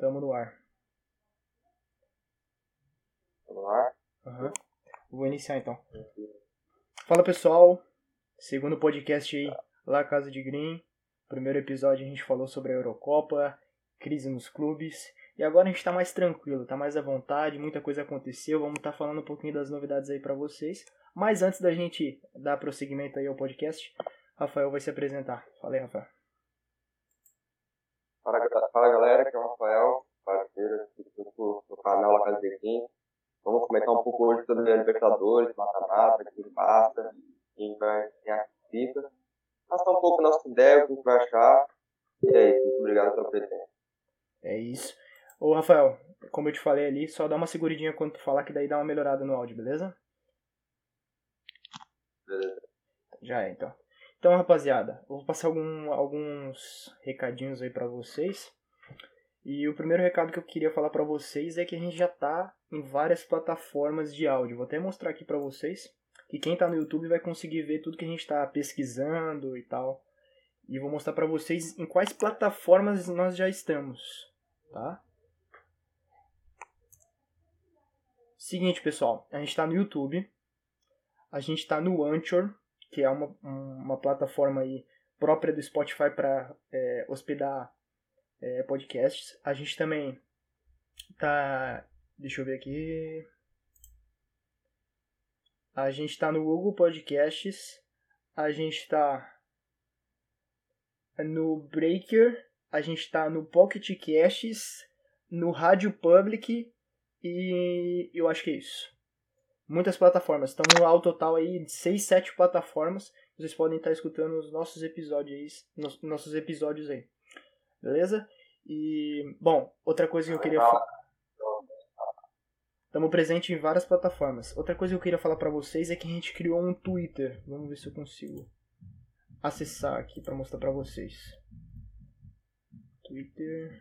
Tamo no ar. Tamo no ar? Uhum. Vou iniciar então. Fala pessoal, segundo podcast aí, lá Casa de Green. Primeiro episódio a gente falou sobre a Eurocopa, crise nos clubes. E agora a gente tá mais tranquilo, tá mais à vontade, muita coisa aconteceu. Vamos estar tá falando um pouquinho das novidades aí para vocês. Mas antes da gente dar prosseguimento aí ao podcast, Rafael vai se apresentar. Fala aí, Rafael. Fala, fala galera, aqui é o Rafael, aqui do, do canal La Casa de Green. Vamos comentar um pouco hoje sobre a Libertadores, mata-mata, que passa, quem vai ganhar fica. Passar um pouco nossa ideia, o que vai achar. E é isso, muito obrigado pela presença. É isso. Ô Rafael, como eu te falei ali, só dá uma seguridinha quando tu falar que daí dá uma melhorada no áudio, beleza? Beleza. Já é, então. Então, rapaziada, vou passar algum, alguns recadinhos aí para vocês. E o primeiro recado que eu queria falar para vocês é que a gente já tá em várias plataformas de áudio. Vou até mostrar aqui para vocês. Que quem tá no YouTube vai conseguir ver tudo que a gente tá pesquisando e tal. E vou mostrar para vocês em quais plataformas nós já estamos, tá? Seguinte, pessoal, a gente está no YouTube, a gente está no Anchor, que é uma, uma plataforma aí própria do Spotify para é, hospedar é, podcasts. A gente também tá. Deixa eu ver aqui. A gente está no Google Podcasts. A gente está no Breaker. A gente está no Pocket Casts. No Rádio Public. E eu acho que é isso muitas plataformas. Estamos ao total aí de 6, 7 plataformas. Vocês podem estar escutando os nossos episódios, nos, nossos episódios aí. Beleza? E, bom, outra coisa que eu queria falar. Estamos presentes em várias plataformas. Outra coisa que eu queria falar para vocês é que a gente criou um Twitter. Vamos ver se eu consigo acessar aqui para mostrar para vocês. Twitter.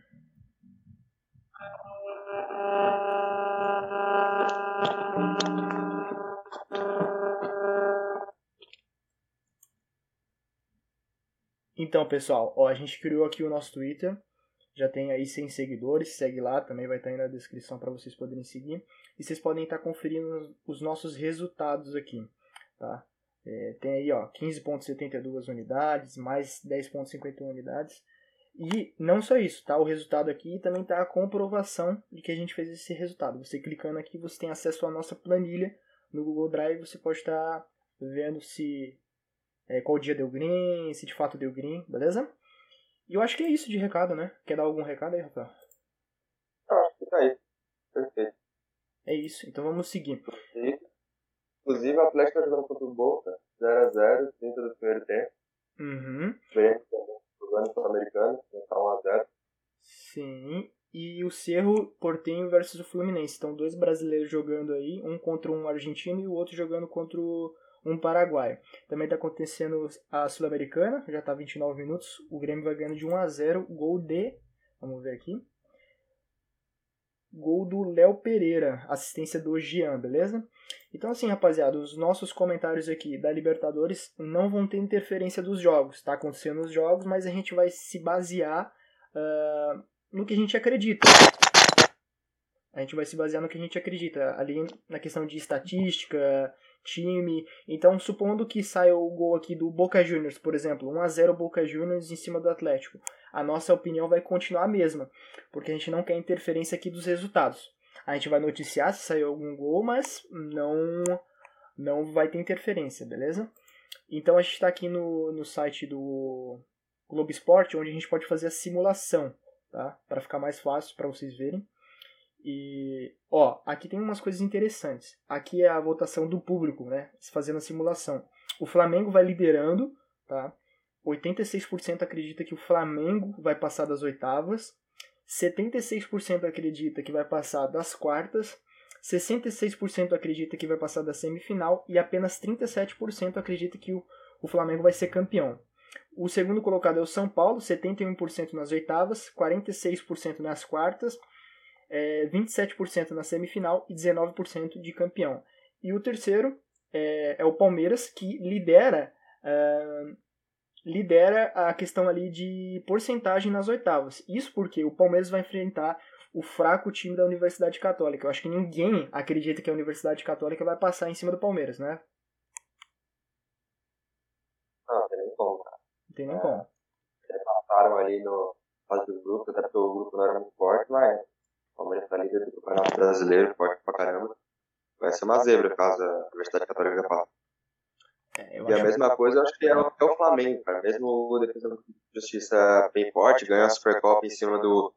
Então, pessoal, ó, a gente criou aqui o nosso Twitter. Já tem aí 100 seguidores. Segue lá, também vai estar aí na descrição para vocês poderem seguir. E vocês podem estar conferindo os nossos resultados aqui, tá? É, tem aí, ó, 15.72 unidades, mais 10.51 unidades. E não só isso, tá? O resultado aqui também tá a comprovação de que a gente fez esse resultado. Você clicando aqui, você tem acesso à nossa planilha no Google Drive. Você pode estar vendo se é, qual dia deu green, se de fato deu green, beleza? E eu acho que é isso de recado, né? Quer dar algum recado aí, Rafael? Acho que tá aí. Perfeito. É isso, então vamos seguir. Inclusive, o Atlético tá jogando contra o Boca, 0x0, 30 do primeiro tempo. Uhum. Grêmio jogando sul-americano, tá 1x0. Sim, e o Cerro Portenho versus o Fluminense. Então, dois brasileiros jogando aí, um contra um argentino e o outro jogando contra o um paraguaio. Também está acontecendo a Sul-Americana, já está 29 minutos. O Grêmio vai ganhando de 1 a 0, gol de, vamos ver aqui. Gol do Léo Pereira, assistência do Jean, beleza? Então assim, rapaziada, os nossos comentários aqui da Libertadores não vão ter interferência dos jogos. Está acontecendo os jogos, mas a gente vai se basear uh, no que a gente acredita. A gente vai se basear no que a gente acredita. Ali na questão de estatística, time. Então, supondo que saia o gol aqui do Boca Juniors, por exemplo, 1 a 0 Boca Juniors em cima do Atlético. A nossa opinião vai continuar a mesma, porque a gente não quer interferência aqui dos resultados. A gente vai noticiar se saiu algum gol, mas não não vai ter interferência, beleza? Então a gente está aqui no, no site do Globo Esporte, onde a gente pode fazer a simulação, tá? Para ficar mais fácil para vocês verem. E, ó, aqui tem umas coisas interessantes. Aqui é a votação do público, né? Fazendo a simulação. O Flamengo vai liderando, tá? 86% acredita que o Flamengo vai passar das oitavas. 76% acredita que vai passar das quartas. 66% acredita que vai passar da semifinal. E apenas 37% acredita que o, o Flamengo vai ser campeão. O segundo colocado é o São Paulo, 71% nas oitavas, 46% nas quartas é, 27% na semifinal e 19% de campeão. E o terceiro é, é, o Palmeiras, que lidera, uh, lidera a questão ali de porcentagem nas oitavas. Isso porque o Palmeiras vai enfrentar o fraco time da Universidade Católica. Eu acho que ninguém acredita que a Universidade Católica vai passar em cima do Palmeiras, né? Não, tem nem como, cara. Não tem nem é, como. Eles passaram ali no fase até porque o grupo não era muito forte, mas Palmeiras tá líder do Campeonato Brasileiro, forte pra caramba. Vai ser uma zebra caso a Universidade Católica passe. É, e a mesma coisa eu acho que é o, é o Flamengo, cara. Mesmo o Defesa de Justiça bem forte, ganhou a Supercopa em cima do,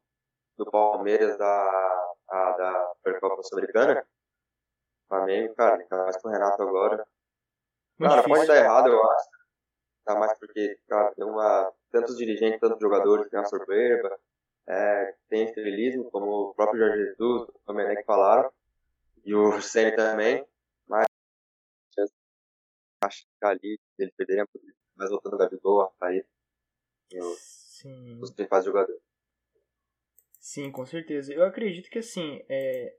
do Palmeiras da, a, da Supercopa Sul-Americana. Flamengo, cara, ainda mais com o Renato agora. Muito cara, difícil. pode dar errado, eu acho. Tá mais porque, cara, tem uma, tantos dirigentes, tantos jogadores tem uma soberba, é, tem estrelismo, como o próprio Jorge Jesus, o Domenech falaram, e o Senna também, mas acho que ali ele perderia mais voltando o Gabigol, Rafael, os principais jogadores. Sim, com certeza. Eu acredito que assim, é,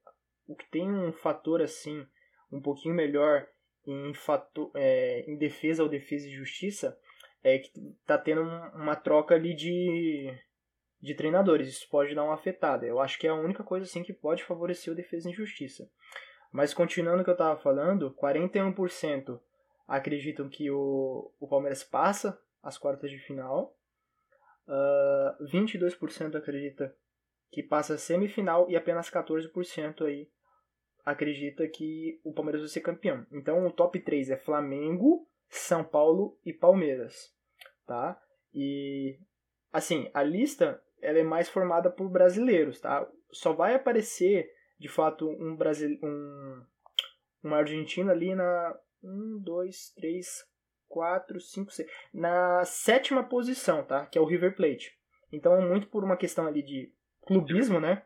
o que tem um fator assim, um pouquinho melhor em, fator, é, em defesa ou defesa e justiça, é que tá tendo uma troca ali de, de treinadores. Isso pode dar uma afetada. Eu acho que é a única coisa assim que pode favorecer o defesa e justiça. Mas continuando o que eu estava falando, 41% acreditam que o, o Palmeiras passa as quartas de final. Uh, 22% acredita que passa a semifinal e apenas 14% aí acredita que o Palmeiras vai ser campeão. Então o top 3 é Flamengo, São Paulo e Palmeiras, tá? E assim, a lista ela é mais formada por brasileiros, tá? Só vai aparecer de fato um Brasil um um argentino ali na 1 2 3 4 5 6 na sétima posição, tá? Que é o River Plate. Então, muito por uma questão ali de clubismo, né?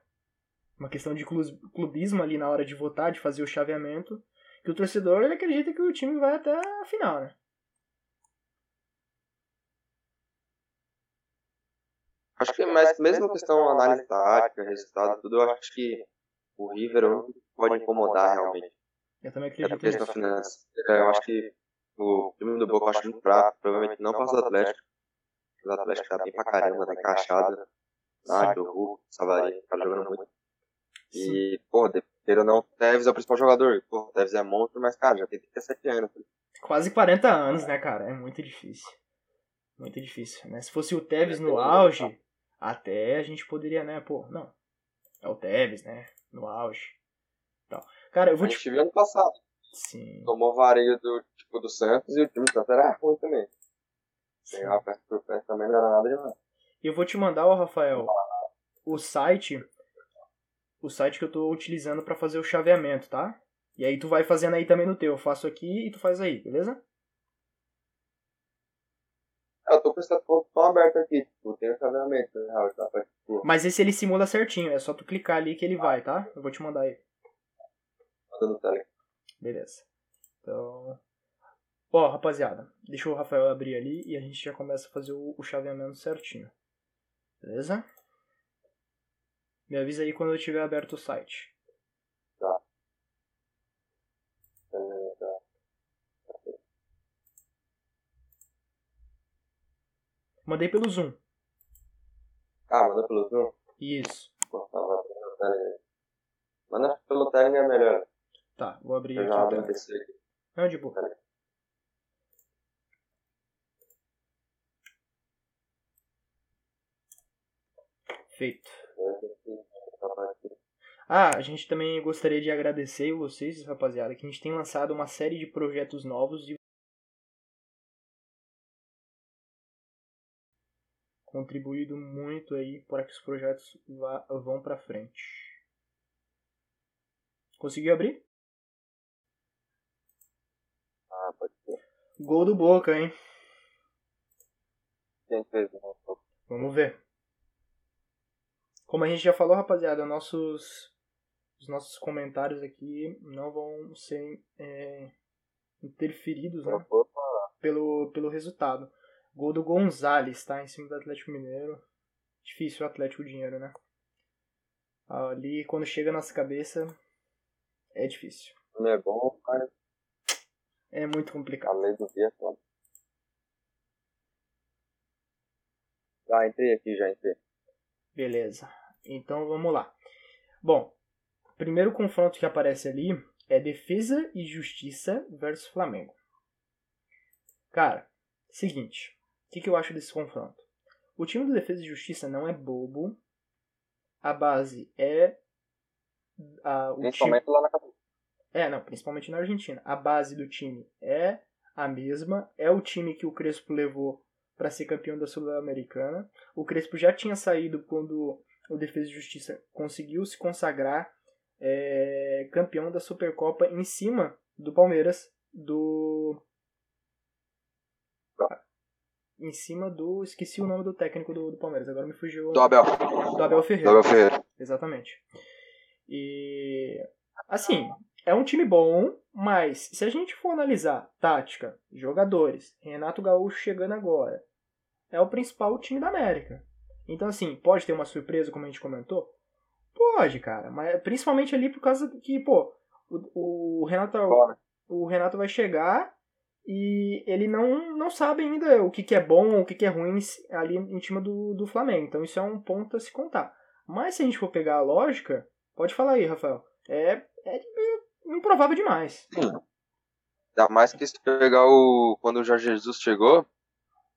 Uma questão de clubismo ali na hora de votar, de fazer o chaveamento, que o torcedor ele acredita que o time vai até a final, né? Acho que, mas mesmo a questão análise tática, resultado, tudo, eu acho que o River é pode incomodar realmente. Eu também acredito é. Finança. Eu acho que o time do Boca eu acho muito fraco, provavelmente não passa o Atlético. O Atlético tá bem pra caramba, tá encaixado. Nádio, Hulk, Savarinho, tá jogando muito. E, pô, ou não, Tevez é o principal jogador. Pô, Tevez é monstro, mas, cara, já tem 37 anos. Quase 40 anos, né, cara? É muito difícil. Muito difícil, né? Se fosse o Tevez no auge, até a gente poderia, né, pô, não. É o Tevez, né? No auge. Então, cara, eu vou a gente te... viu ano passado. Sim. Tomou vareio do, tipo, do Santos e o time do Santos era ruim também. Ganhar perto por perto também não era nada demais. Eu vou te mandar, ó, Rafael, o site, o site que eu tô utilizando para fazer o chaveamento, tá? E aí tu vai fazendo aí também no teu. Eu faço aqui e tu faz aí, beleza? É, eu tô com essa tão aberto aqui, tipo, tem o chaveamento, né, tá? Tipo... Mas esse ele simula certinho, é só tu clicar ali que ele vai, tá? Eu vou te mandar aí. Manda no tele. Beleza. Então. Ó, rapaziada, deixa o Rafael abrir ali e a gente já começa a fazer o, o chaveamento certinho. Beleza? Me avisa aí quando eu tiver aberto o site. Tá. Mandei pelo Zoom. Ah, manda pelo Zoom? Isso. Manda pelo Telegram é melhor. Tá, vou abrir eu aqui. Já aqui. Não, de boa. Feito. Ah, a gente também gostaria de agradecer vocês, rapaziada, que a gente tem lançado uma série de projetos novos e contribuído muito aí para que os projetos vá, vão para frente. Conseguiu abrir? Ah, pode ser. Gol do Boca, hein? Quem fez? Vamos ver. Como a gente já falou, rapaziada, nossos, os nossos comentários aqui não vão ser é, interferidos né, pelo, pelo resultado. Gol do Gonzalez, tá? Em cima do Atlético Mineiro. Difícil o Atlético dinheiro, né? Ali, quando chega na nossa cabeça, é difícil. Não é bom, mas... É muito complicado. A lei do dia é Já entrei aqui, já entrei. Beleza. Então vamos lá. Bom, primeiro confronto que aparece ali é Defesa e Justiça versus Flamengo. Cara, seguinte. O que, que eu acho desse confronto? O time do Defesa e Justiça não é bobo. A base é. A, o Principalmente time... lá na cabeça. É, não, principalmente na Argentina. A base do time é a mesma. É o time que o Crespo levou para ser campeão da Sul-Americana. O Crespo já tinha saído quando o Defesa e Justiça conseguiu se consagrar é, campeão da Supercopa em cima do Palmeiras do em cima do. Esqueci o nome do técnico do, do Palmeiras, agora me fugiu. Do Abel. Do Abel Ferreira. Do Abel Ferreira. Exatamente. E. Assim, é um time bom, mas se a gente for analisar tática, jogadores, Renato Gaúcho chegando agora, é o principal time da América. Então, assim, pode ter uma surpresa, como a gente comentou? Pode, cara, mas principalmente ali por causa que, pô, o, o Renato. O Renato vai chegar e ele não, não sabe ainda o que, que é bom, o que, que é ruim ali em cima do, do Flamengo. Então isso é um ponto a se contar. Mas se a gente for pegar a lógica, pode falar aí, Rafael. É, é improvável demais. Sim. Ainda mais que se pegar o. Quando o Jorge Jesus chegou,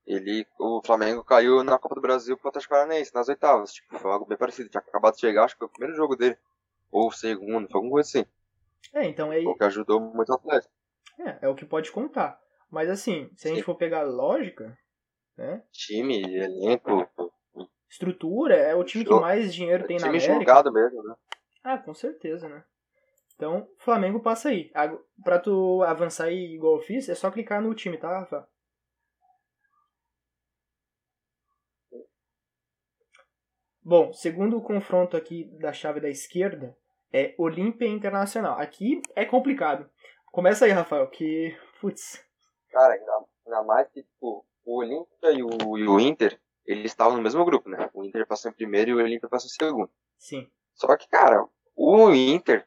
ele. O Flamengo caiu na Copa do Brasil pro Atlético Paranaense, nas oitavas. Tipo, foi algo bem parecido. Tinha acabado de chegar, acho que foi o primeiro jogo dele. Ou o segundo, foi alguma coisa assim. É, então aí. O que ajudou muito o Atlético. É, é o que pode contar. Mas assim, se a gente for pegar lógica, né? Time, elenco. Estrutura, é o time que mais dinheiro tem na América. Time jogado mesmo, né? Ah, com certeza, né? Então, Flamengo passa aí. Pra tu avançar aí igual eu fiz, é só clicar no time, tá, Rafa? Bom, segundo o confronto aqui da chave da esquerda, é Olímpia Internacional. Aqui é complicado. Começa aí, Rafael, que. Putz. Cara, ainda, ainda mais que tipo, o Olímpia e o, e o Inter, eles estavam no mesmo grupo, né? O Inter passou em primeiro e o Olímpia passou em segundo. Sim. Só que, cara, o Inter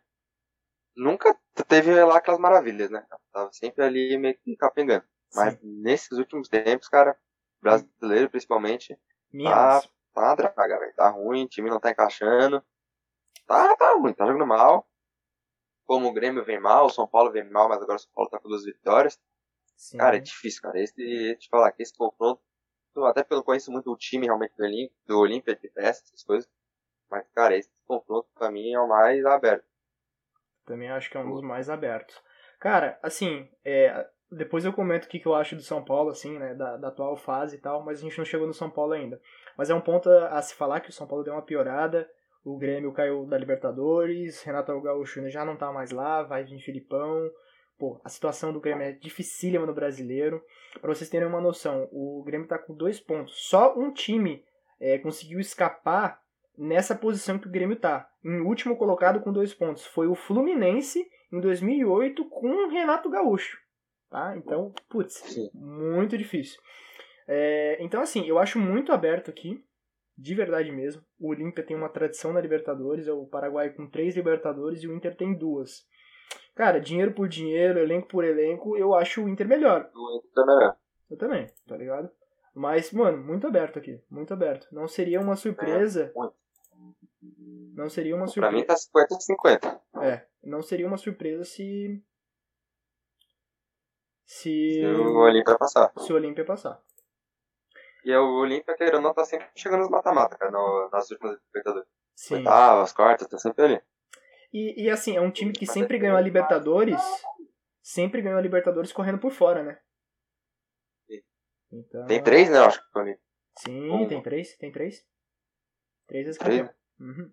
nunca teve lá aquelas maravilhas, né? Tava sempre ali meio que capengando. Mas Sim. nesses últimos tempos, cara, brasileiro principalmente, tá, tá uma draga, velho. Tá ruim, o time não tá encaixando. Tá, tá ruim, tá jogando mal como o Grêmio vem mal, o São Paulo vem mal, mas agora o São Paulo tá com duas vitórias. Sim. Cara, é difícil, cara. Esse, te falar que esse confronto, até pelo conheço muito o time realmente do Olímpia, do Olímpia de peça, essas coisas. Mas, cara, esse confronto pra mim é o mais aberto. Também acho que é um dos mais abertos. Cara, assim, é, depois eu comento o que, que eu acho do São Paulo, assim, né, da, da, atual fase e tal, mas a gente não chegou no São Paulo ainda. Mas é um ponto a, a se falar que o São Paulo deu uma piorada, o Grêmio caiu da Libertadores, Renato Gaúcho já não tá mais lá, vai vir Filipão. Pô, a situação do Grêmio é dificílima no brasileiro. Para vocês terem uma noção, o Grêmio tá com dois pontos. Só um time é, conseguiu escapar nessa posição que o Grêmio tá. Em último colocado com dois pontos. Foi o Fluminense em 2008 com o Renato Gaúcho. Tá? Então, putz, muito difícil. É, então, assim, eu acho muito aberto aqui de verdade mesmo. O Olímpia tem uma tradição na Libertadores, é o Paraguai com três Libertadores e o Inter tem duas. Cara, dinheiro por dinheiro, elenco por elenco, eu acho o Inter melhor. O Inter é melhor. Eu também, tá ligado? Mas, mano, muito aberto aqui, muito aberto. Não seria uma surpresa. É, não seria uma surpresa. Pra mim tá 50-50. É, não seria uma surpresa se. Se, se o Olímpia passar. Se o Olímpia passar. E o Olímpia, querendo não, tá sempre chegando nos mata-mata, cara, no, nas últimas Libertadores. Sim. Oitavas, quartas, tá sempre ali. E, e assim, é um time que sempre ganhou a Libertadores, sempre ganhou a Libertadores correndo por fora, né? Então... Tem três, né, eu acho que Sim, um. tem três, tem três. Três vezes campeão. Uhum.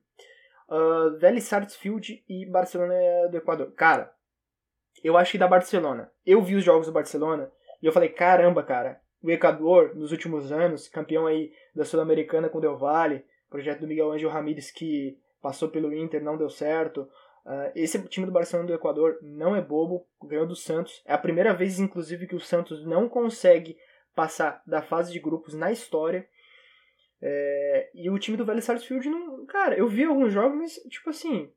Uh, Vélez Sarsfield e Barcelona do Equador. Cara, eu acho que da Barcelona. Eu vi os jogos do Barcelona e eu falei, caramba, cara, o Equador, nos últimos anos, campeão aí da Sul-Americana com o Del Valle, projeto do Miguel Ángel Ramírez que passou pelo Inter, não deu certo. Uh, esse time do Barcelona do Equador não é bobo, ganhou do Santos. É a primeira vez, inclusive, que o Santos não consegue passar da fase de grupos na história. É, e o time do Vélez Sarsfield não. Cara, eu vi alguns jogos, mas, tipo assim,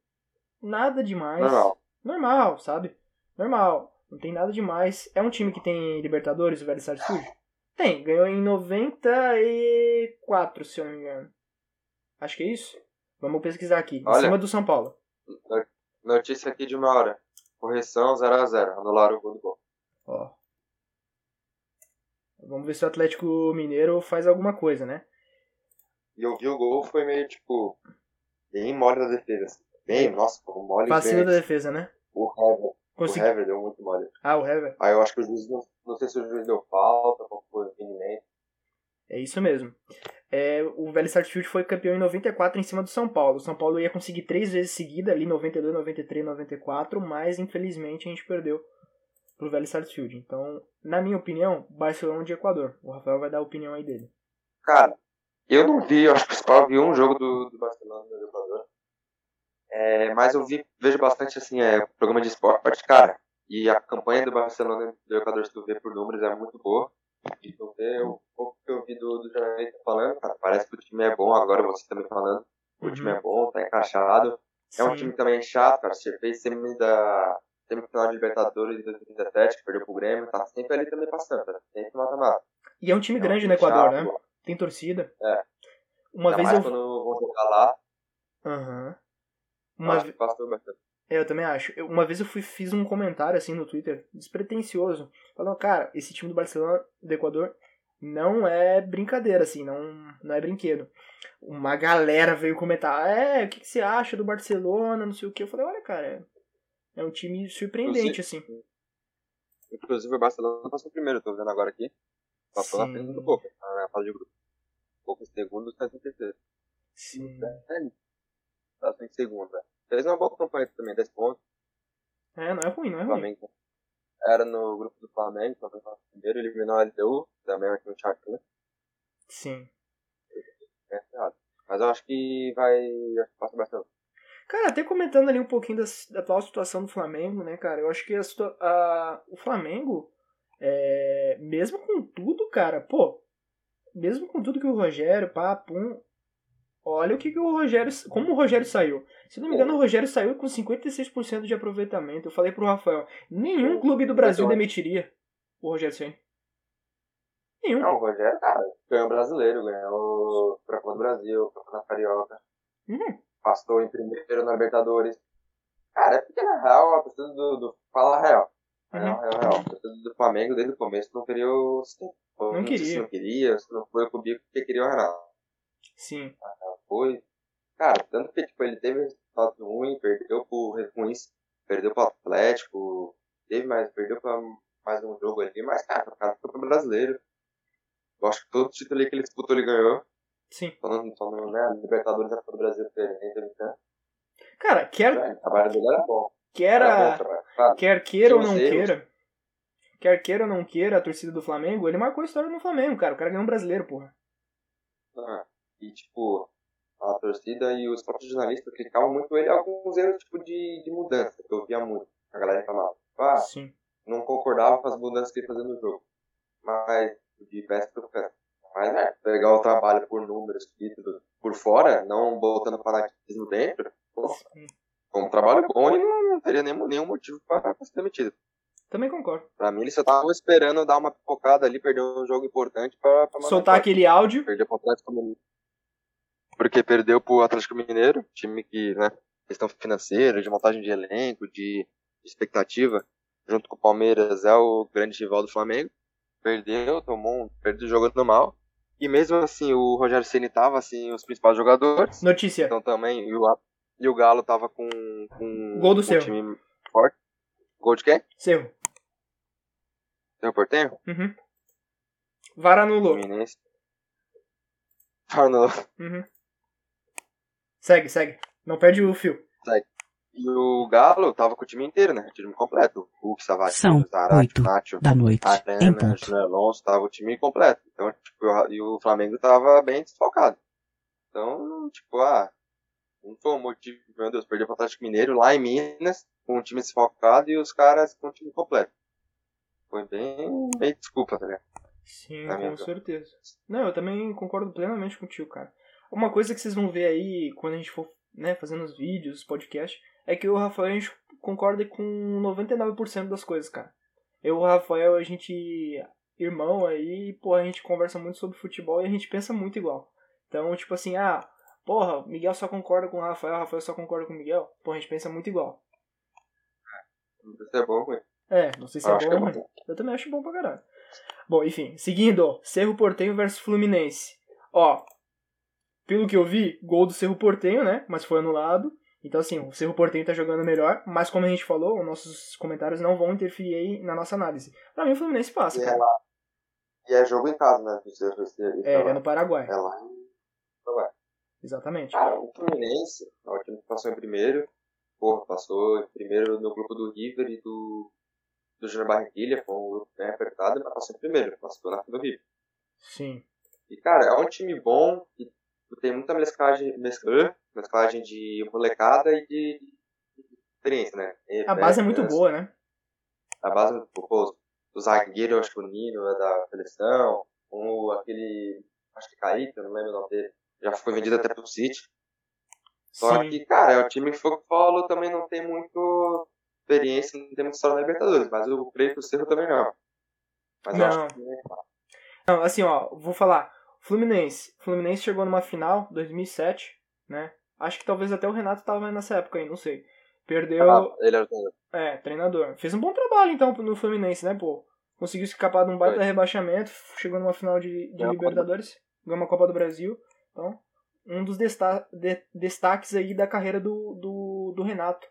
nada demais. Normal. Normal, sabe? Normal. Não tem nada demais. É um time que tem Libertadores, o Vélez Sarsfield? Tem, ganhou em 94, se eu não me engano. Acho que é isso. Vamos pesquisar aqui. Em Olha. cima do São Paulo. Notícia aqui de uma hora. Correção 0x0. Anularam o gol do gol. Ó. Vamos ver se o Atlético Mineiro faz alguma coisa, né? E eu vi o gol, foi meio tipo. Bem mole da defesa. assim. Bem, nossa, mole. Vacilo da defesa, né? O Hever. Consegui... O Hever deu muito mole. Ah, o Hever. Aí eu acho que o juiz, não, não sei se o juiz deu falta, qual foi o impedimento. É isso mesmo. É, o Vélez Sarsfield foi campeão em 94 em cima do São Paulo. O São Paulo ia conseguir três vezes seguida, ali 92, 93, 94, mas infelizmente a gente perdeu pro Vélez Sarsfield. Então, na minha opinião, Barcelona de Equador. O Rafael vai dar a opinião aí dele. Cara, eu não vi, eu acho que o Spal viu um jogo do, do Barcelona no Equador. É, mas eu vi, vejo bastante assim, é, programa de esporte, cara. E a campanha do Barcelona do Equador, se tu vê por números, é muito boa. E vê o pouco que eu vi do, do jornalista falando, cara, parece que o time é bom, agora você também falando. O time é bom, tá encaixado. É um Sim. time também chato, cara. Você fez semi da semifinal de Libertadores de 2017, que perdeu pro Grêmio, tá sempre ali também passando, tá sempre mata-mata. E é um time É um grande time no Equador, chato, né? Tem torcida. É. Uma Ainda vez mais eu. quando vão jogar lá, Aham. Uma, que passou bastante. É, eu também acho. Eu- uma vez eu fui, fiz um comentário assim no Twitter, despretensioso, falando, cara, esse time do Barcelona do Equador não é brincadeira, assim, não, não é brinquedo. Uma galera veio comentar, é, o que, que você acha do Barcelona, não sei o que. Eu falei, olha, cara, é, é um time surpreendente, assim. Inclusive o Barcelona passou primeiro, tô vendo agora aqui. Passou na frente do Boca, na fase de grupo. Boca em segundo, está em terceiro. Sim. É, Tá em segundo, velho. Fez uma boa campanha também, 10 pontos. É, não é ruim, não é O ruim. Flamengo era no grupo do Flamengo, Flamengo passou primeiro, eliminou a LDU, também aqui no né? Sim. É errado. Mas eu acho que vai. Acho que passa bastante. Cara, até comentando ali um pouquinho da, da atual situação do Flamengo, né, cara? Eu acho que a, a- o Flamengo, é, mesmo com tudo, cara, pô, mesmo com tudo que o Rogério, pá, pum, olha o que, que o Rogério. Como o Rogério saiu. Se não me engano, o Rogério saiu com 56% de aproveitamento. Eu falei pro Rafael, nenhum clube do Brasil demitiria o Rogério Senna. Nenhum. Não, o Rogério, cara, ganhou o brasileiro, ganhou o Copa do Brasil, Campeonato Carioca. Uhum. Passou em primeiro na Libertadores. Cara, é porque na real, a torcida do, do. Fala a real. A Real, Uhum. real, real. A torcida do Flamengo desde o começo não queria o. Não, sei queria. Se não queria, se não foi o Cubico porque queria o Renato. Sim. Foi. Cara, tanto que tipo, ele teve resultado ruim, perdeu pro ruins, perdeu pro Atlético, teve mais, perdeu pra mais um jogo ali, mas cara, o cara foi pro brasileiro. Eu acho que todo título ali que ele disputou ele ganhou. Sim. Só no, só no né, Libertadores da do Brasil teve chance. Cara, quer, É, O trabalho dele era bom. quer Era bom. Claro, Quer queira ou não os erros. queira. Quer queira ou não queira a torcida do Flamengo, ele marcou a história no Flamengo, cara. O cara ganhou um brasileiro, porra. Ah, e tipo, a torcida e os próprios jornalistas criticavam muito ele alguns erros tipo de, de mudança, que eu via muito. A galera reclamava. Tipo, ah, Sim. não concordava com as mudanças que ele fazia no jogo. Mas, de peça peça. Mas, né, pegar o trabalho por números, títulos, por fora, não botando fanatismo dentro, foi um trabalho bom e não, teria nenhum, nenhum motivo para ser demitido. Também concordo. Pra mim, eles só estavam esperando dar uma pipocada ali, perder um jogo importante pra, pra Soltar aquele áudio. Perdeu pro Atlético Mineiro. Porque perdeu pro Atlético Mineiro, time que, né, questão financeira, de montagem de elenco, de expectativa, junto com o Palmeiras, é o grande rival do Flamengo. Perdeu, tomou um, perdeu jogando mal. E mesmo assim, o Rogério Ceni tava assim, os principais jogadores. Notícia. Então também, e o, e o Galo tava com, com Gol do com um seu. time forte. Gol de quem? Seu. Seu Portenho? Uhum. VAR anulou. Fluminense. Tornou. Uhum. Segue, segue. Não perde o fio. E o Galo tava com o time inteiro, né? O time completo. Hulk, São Savatino, Zarate, Nacho, da noite, ponto. Júnior Alonso, tava o time completo. Então, tipo, e o Flamengo tava bem desfalcado. Então, tipo, ah, não foi um motivo, meu Deus, perdeu pro Atlético Mineiro lá em Minas, com o time desfalcado e os caras com o time completo. Foi bem, bem desculpa, tá ligado? Sim, com certeza. Não, eu também concordo plenamente contigo, cara. Uma coisa que vocês vão ver aí quando a gente for né, fazendo os vídeos, os podcasts, é que o Rafael a gente concorda com 99% das coisas, cara. Eu e o Rafael, a gente irmão aí, pô, a gente conversa muito sobre futebol e a gente pensa muito igual. Então, tipo assim, ah, porra, Miguel só concorda com o Rafael, Rafael só concorda com o Miguel. Pô, a gente pensa muito igual. Não sei se é bom ruim. É, não sei se Eu é bom é ou ruim. Eu também acho bom pra caralho. Bom, enfim, seguindo, Cerro Portenho versus Fluminense. Ó, pelo que eu vi, gol do Cerro Portenho, né? Mas foi anulado. Então, assim, o Cerro Portenho tá jogando melhor, mas como a gente falou, os nossos comentários não vão interferir aí na nossa análise. Pra mim, o Fluminense passa, E é, cara. lá, e é jogo em casa, né? do Cerro- É, é no Paraguai. É lá em Paraguai. Exatamente. Cara, o Fluminense é o time que passou em primeiro. Porra, passou em primeiro no grupo do River e do, do Júnior Barranquilha. Foi um grupo bem apertado, mas passou em primeiro. Passou na frente do River. Sim. E, cara, é um time bom que tem muita mesclagem, mesclagem, de molecada e de, de experiência, né? E, A base é né, muito né, boa, né? A base, pô, o zagueiro, eu acho que o Nino é da seleção. O, aquele, acho que eu não lembro o nome dele. Já foi vendido até pro City. Só Sim. que, cara, é um time que foi o que falou, também não tem muito experiência, não tem muita história na Libertadores, mas o creio que o Cerro também não. Mas eu Não. acho que Não, assim, ó, vou falar. Fluminense. Fluminense chegou numa final, 2007, né? Acho que talvez até o Renato tava nessa época aí, não sei. Perdeu. Ah, ele era o treinador. É, treinador. Fez um bom trabalho, então, no Fluminense, né, pô? Conseguiu escapar de um baita Foi. rebaixamento, chegou numa final de, de Libertadores, ganhou uma Copa do Brasil. Então, um dos desta de- destaques aí da carreira do, do, do Renato,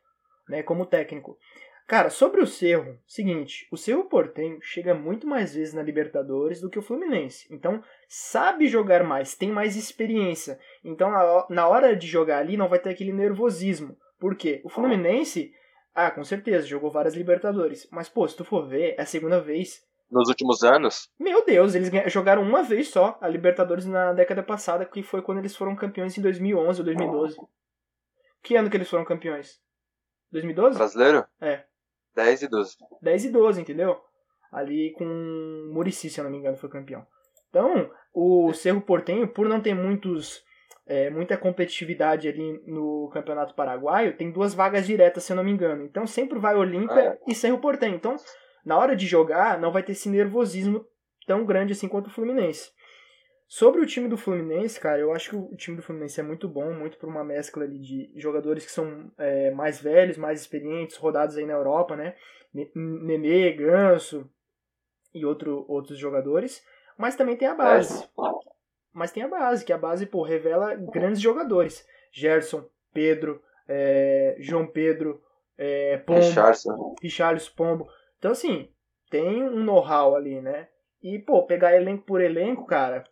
né, como técnico. Cara, sobre o Cerro, seguinte, o Cerro Portenho chega muito mais vezes na Libertadores do que o Fluminense. Então, sabe jogar mais, tem mais experiência. Então, na- hora de jogar ali, não vai ter aquele nervosismo. Por quê? O Fluminense, ah, com certeza, jogou várias Libertadores. Mas, pô, se tu for ver, é a segunda vez. Nos últimos anos, Meu Deus, eles jogaram uma vez só a Libertadores na década passada, que foi quando eles foram campeões em 2011 ou 2012. Que ano que eles foram campeões? 2012? brasileiro, É. 10 e 12. 10 e 12, entendeu? Ali com o Murici, se eu não me engano, foi campeão. Então, o Cerro Portenho, por não ter muitos, é, muita competitividade ali no Campeonato Paraguaio, tem duas vagas diretas, se eu não me engano. Então, sempre vai Olímpia e Cerro Portenho. Então, na hora de jogar, não vai ter esse nervosismo tão grande assim quanto o Fluminense. Sobre o time do Fluminense, cara, eu acho que o time do Fluminense é muito bom, muito por uma mescla ali de jogadores que são é, mais velhos, mais experientes, rodados aí na Europa, né? Ne- Nenê, Ganso e outro, outros jogadores. Mas também tem a base. Mas tem a base, que a base, pô, revela grandes jogadores. Gerson, Pedro, é, João Pedro, é, Pombo, Richardson. Richarlison, Pombo. Então, assim, tem um know-how ali, né? E, pô, pegar elenco por elenco, cara,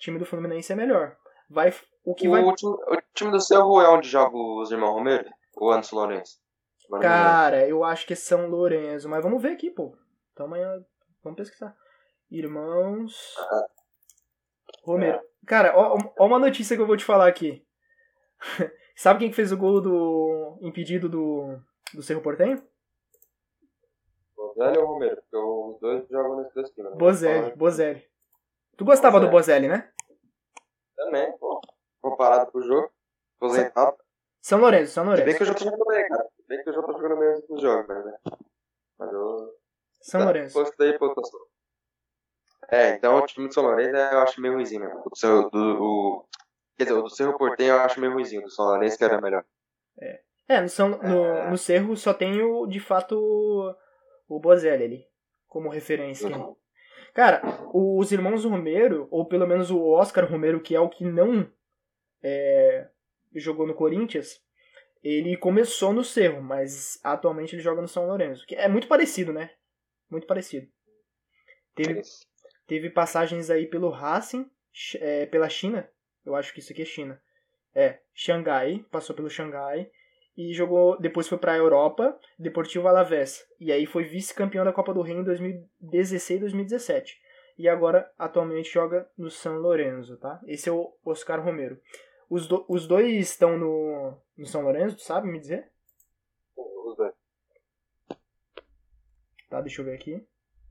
time do Fluminense é melhor. Vai, o que O, vai... time, o time do Cerro é onde joga os irmãos Romero? Ou Anderson Lourenço? Cara, eu acho que é São Lourenço, mas vamos ver aqui, pô. Então amanhã, vamos pesquisar. Irmãos... Romero. Cara, ó, ó uma notícia que eu vou te falar aqui. Sabe quem que fez o gol do impedido do, do Cerro Portenho? Bozelli ou Romero? Porque os dois jogam nesses dois times. né? Bozelli, Bozelli. Tu gostava do Bozelli, né? Também, pô. Comparado pro jogo. Aposentado. São Lourenço, São Se Lourenço. bem que eu já tô jogando bem, cara. Se bem que eu já tô jogando bem nos jogos, né? Mas eu. São Tá, Lourenço. Daí. É, então o time do São Lourenço é, eu acho meio ruimzinho mesmo. O, seu, do, o, quer dizer, o do Cerro Portenho eu acho meio ruimzinho. O do São Lourenço que era melhor. É, no, São, no, no Cerro só tem o, de fato, o, o Bozelli ali, como referência. Uhum. Cara, os irmãos Romero, ou pelo menos o Oscar Romero, que é o que não é, jogou no Corinthians, ele começou no Cerro, mas atualmente ele joga no São Lourenço. Que é muito parecido, né? Muito parecido. Teve, teve passagens aí pelo Racing, é, pela China, eu acho que isso aqui é China. É, Xangai, passou pelo Xangai e jogou, depois foi pra Europa, Deportivo Alavés. E aí foi vice-campeão da Copa do Rei em 2016 e 2017. E agora atualmente joga no São Lourenço, tá? Esse é o Oscar Romero. Os, do- os dois estão no, no São Lourenço, tu sabe me dizer? Os dois. Tá, deixa eu ver aqui.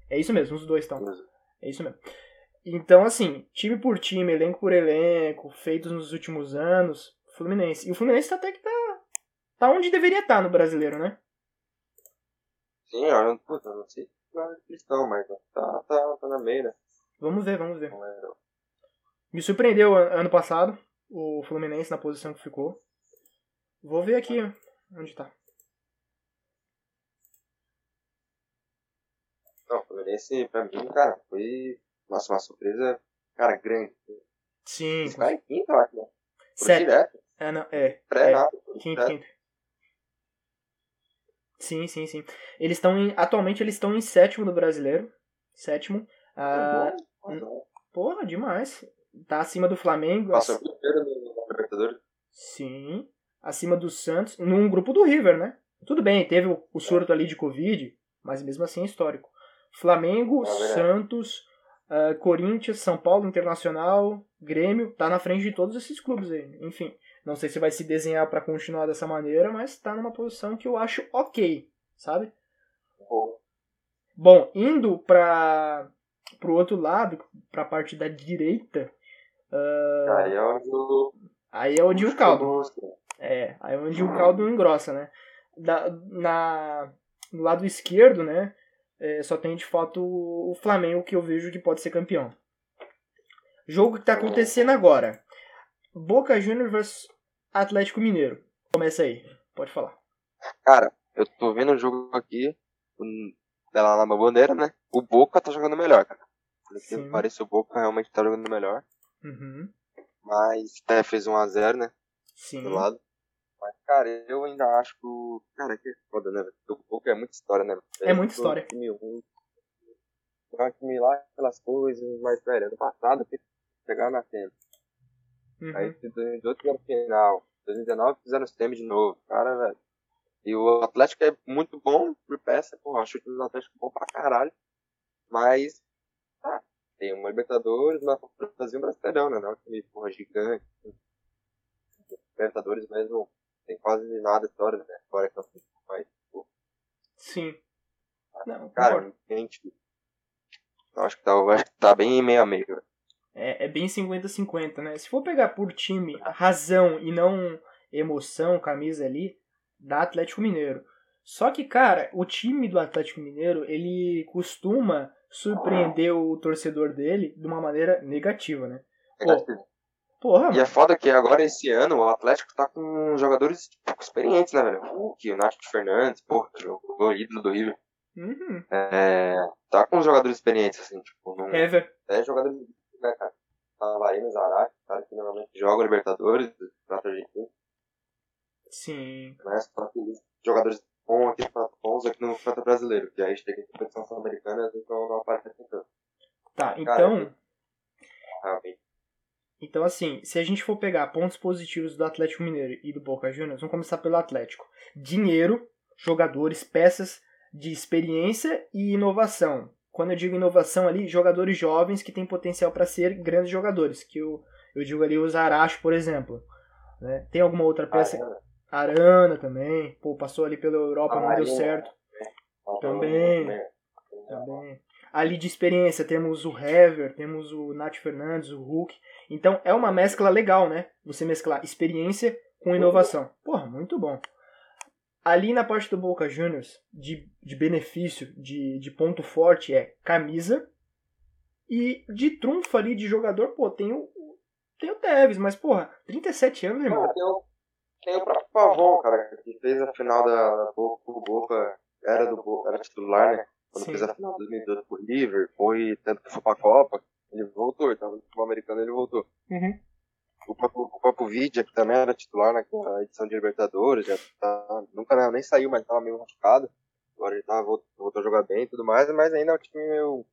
É isso mesmo, os dois estão. É isso mesmo. Então, assim, time por time, elenco por elenco, feitos nos últimos anos, Fluminense. E o Fluminense tá até que tá, tá onde deveria estar no brasileiro, né? Sim, eu não, puta, eu não sei. na descrição, mas tá, tá, tá na meia? Vamos ver, vamos ver. Me surpreendeu an- ano passado o Fluminense na posição que ficou. Vou ver aqui onde tá. Não, o Fluminense, pra mim, cara, foi nossa, uma surpresa, cara, grande. Sim, Esse cara é quinto, eu acho, né? Sério. direto, É, não, é. pré é. nada. Quinto, quinto. Sim, sim, sim. Eles estão em. Atualmente eles estão em sétimo do brasileiro. Sétimo. Ah, porra, demais. Tá acima do Flamengo. Passou ac- o primeiro no Libertadores. Sim. Acima do Santos. Num grupo do River, né? Tudo bem, teve o, o surto ali de Covid, mas mesmo assim é histórico. Flamengo, É verdade. Santos, ah, Corinthians, São Paulo Internacional, Grêmio, tá na frente de todos esses clubes aí. Enfim, não sei se vai se desenhar pra continuar dessa maneira, mas tá numa posição que eu acho ok, sabe? Bom, indo para pro outro lado, pra parte da direita, Aí é onde o. aí é onde o caldo. É, aí é onde o caldo engrossa, né? Da, na, no lado esquerdo, né? é, só tem de fato o Flamengo que eu vejo que pode ser campeão. Jogo que tá acontecendo agora. Boca Juniors vs Atlético Mineiro. Começa aí, pode falar. Cara, eu tô vendo o jogo aqui, lá na bandeira, né? O Boca tá jogando melhor, cara. Por incrível Sim. que pareça, o Boca realmente tá jogando melhor. Uhum, Mas até fez 1x0, né? sim. Do lado. Mas, cara, eu ainda acho que o. Cara, que foda, né? Porque O Boca é muita história, né? velho? É muita história. Time ruim. É um time lá, aquelas coisas, mas, velho, ano passado, que chegaram na semi. Uhum. Aí, em 2018 fizeram final. 2019 fizeram os semi de novo. Cara, velho. E o Atlético é muito bom por peça, porra, acho o time do Atlético bom pra caralho. Mas, ah, tem uma Libertadores, mas fazer um Brasileirão, né? Não é um time, porra, gigante. Libertadores mesmo tem quase nada de história, né? Agora que eu fiz mais, pô, Sim. Não, cara, concordo. gente. Eu acho que tá, que tá bem meio a meio, velho. É, é bem 50-50, né? Se for pegar por time, razão e não emoção, camisa ali, dá Atlético Mineiro. Só que, cara, o time do Atlético Mineiro, ele costuma surpreender o torcedor dele de uma maneira negativa, né? Pô, Porra, E é foda que agora esse ano o Atlético tá com jogadores tipo, experientes, né, velho? Hulk, o Nath Fernandes, porra, o ídolo do River. Uhum. É, tá com jogadores experientes, assim, tipo, não, Hever. é jogadores, né, cara? Tavarino, Zarate, cara que normalmente joga Libertadores, Prato Argentino, Sim. né? Só que jogadores bons aqui, bons aqui no Campeonato Brasileiro, que aí chega em competição sul-americana, vezes não, aparece tanto. Tá, Cara, então. Realmente. Então, assim, se a gente for pegar pontos positivos do Atlético Mineiro e do Boca Juniors, vamos começar pelo Atlético. Dinheiro, jogadores, peças de experiência e inovação. Quando eu digo inovação ali, jogadores jovens que têm potencial para ser grandes jogadores, que eu, eu digo ali o Zaracho, por exemplo. né? Tem alguma outra peça? Ah, Arana também, pô, passou ali pela Europa, não deu certo. Também. Também. Ali de experiência temos o Hever, temos o Nath Fernandes, o Hulk. Então é uma mescla legal, né? Você mesclar experiência com inovação. Porra, muito bom. Ali na parte do Boca Juniors, de, de benefício, de, de ponto forte é camisa. E de trunfo ali de jogador, pô, tem o, tem o Tevez, mas porra, 37 anos, irmão. Tem o, tem o próprio Pavon, cara, que fez a final da, da Boca, era do Boca, era titular, né? Quando Sim. fez a final de 2012 por River, foi tanto que foi pra Copa, ele voltou, ele tava no futebol americano ele voltou. Uhum. O próprio, o próprio Vidia, que também era titular naquela edição de Libertadores, já tá, nunca nem saiu, mas tava meio machucado. Agora ele tá, voltou, voltou a jogar bem e tudo mais, mas ainda é um time meio,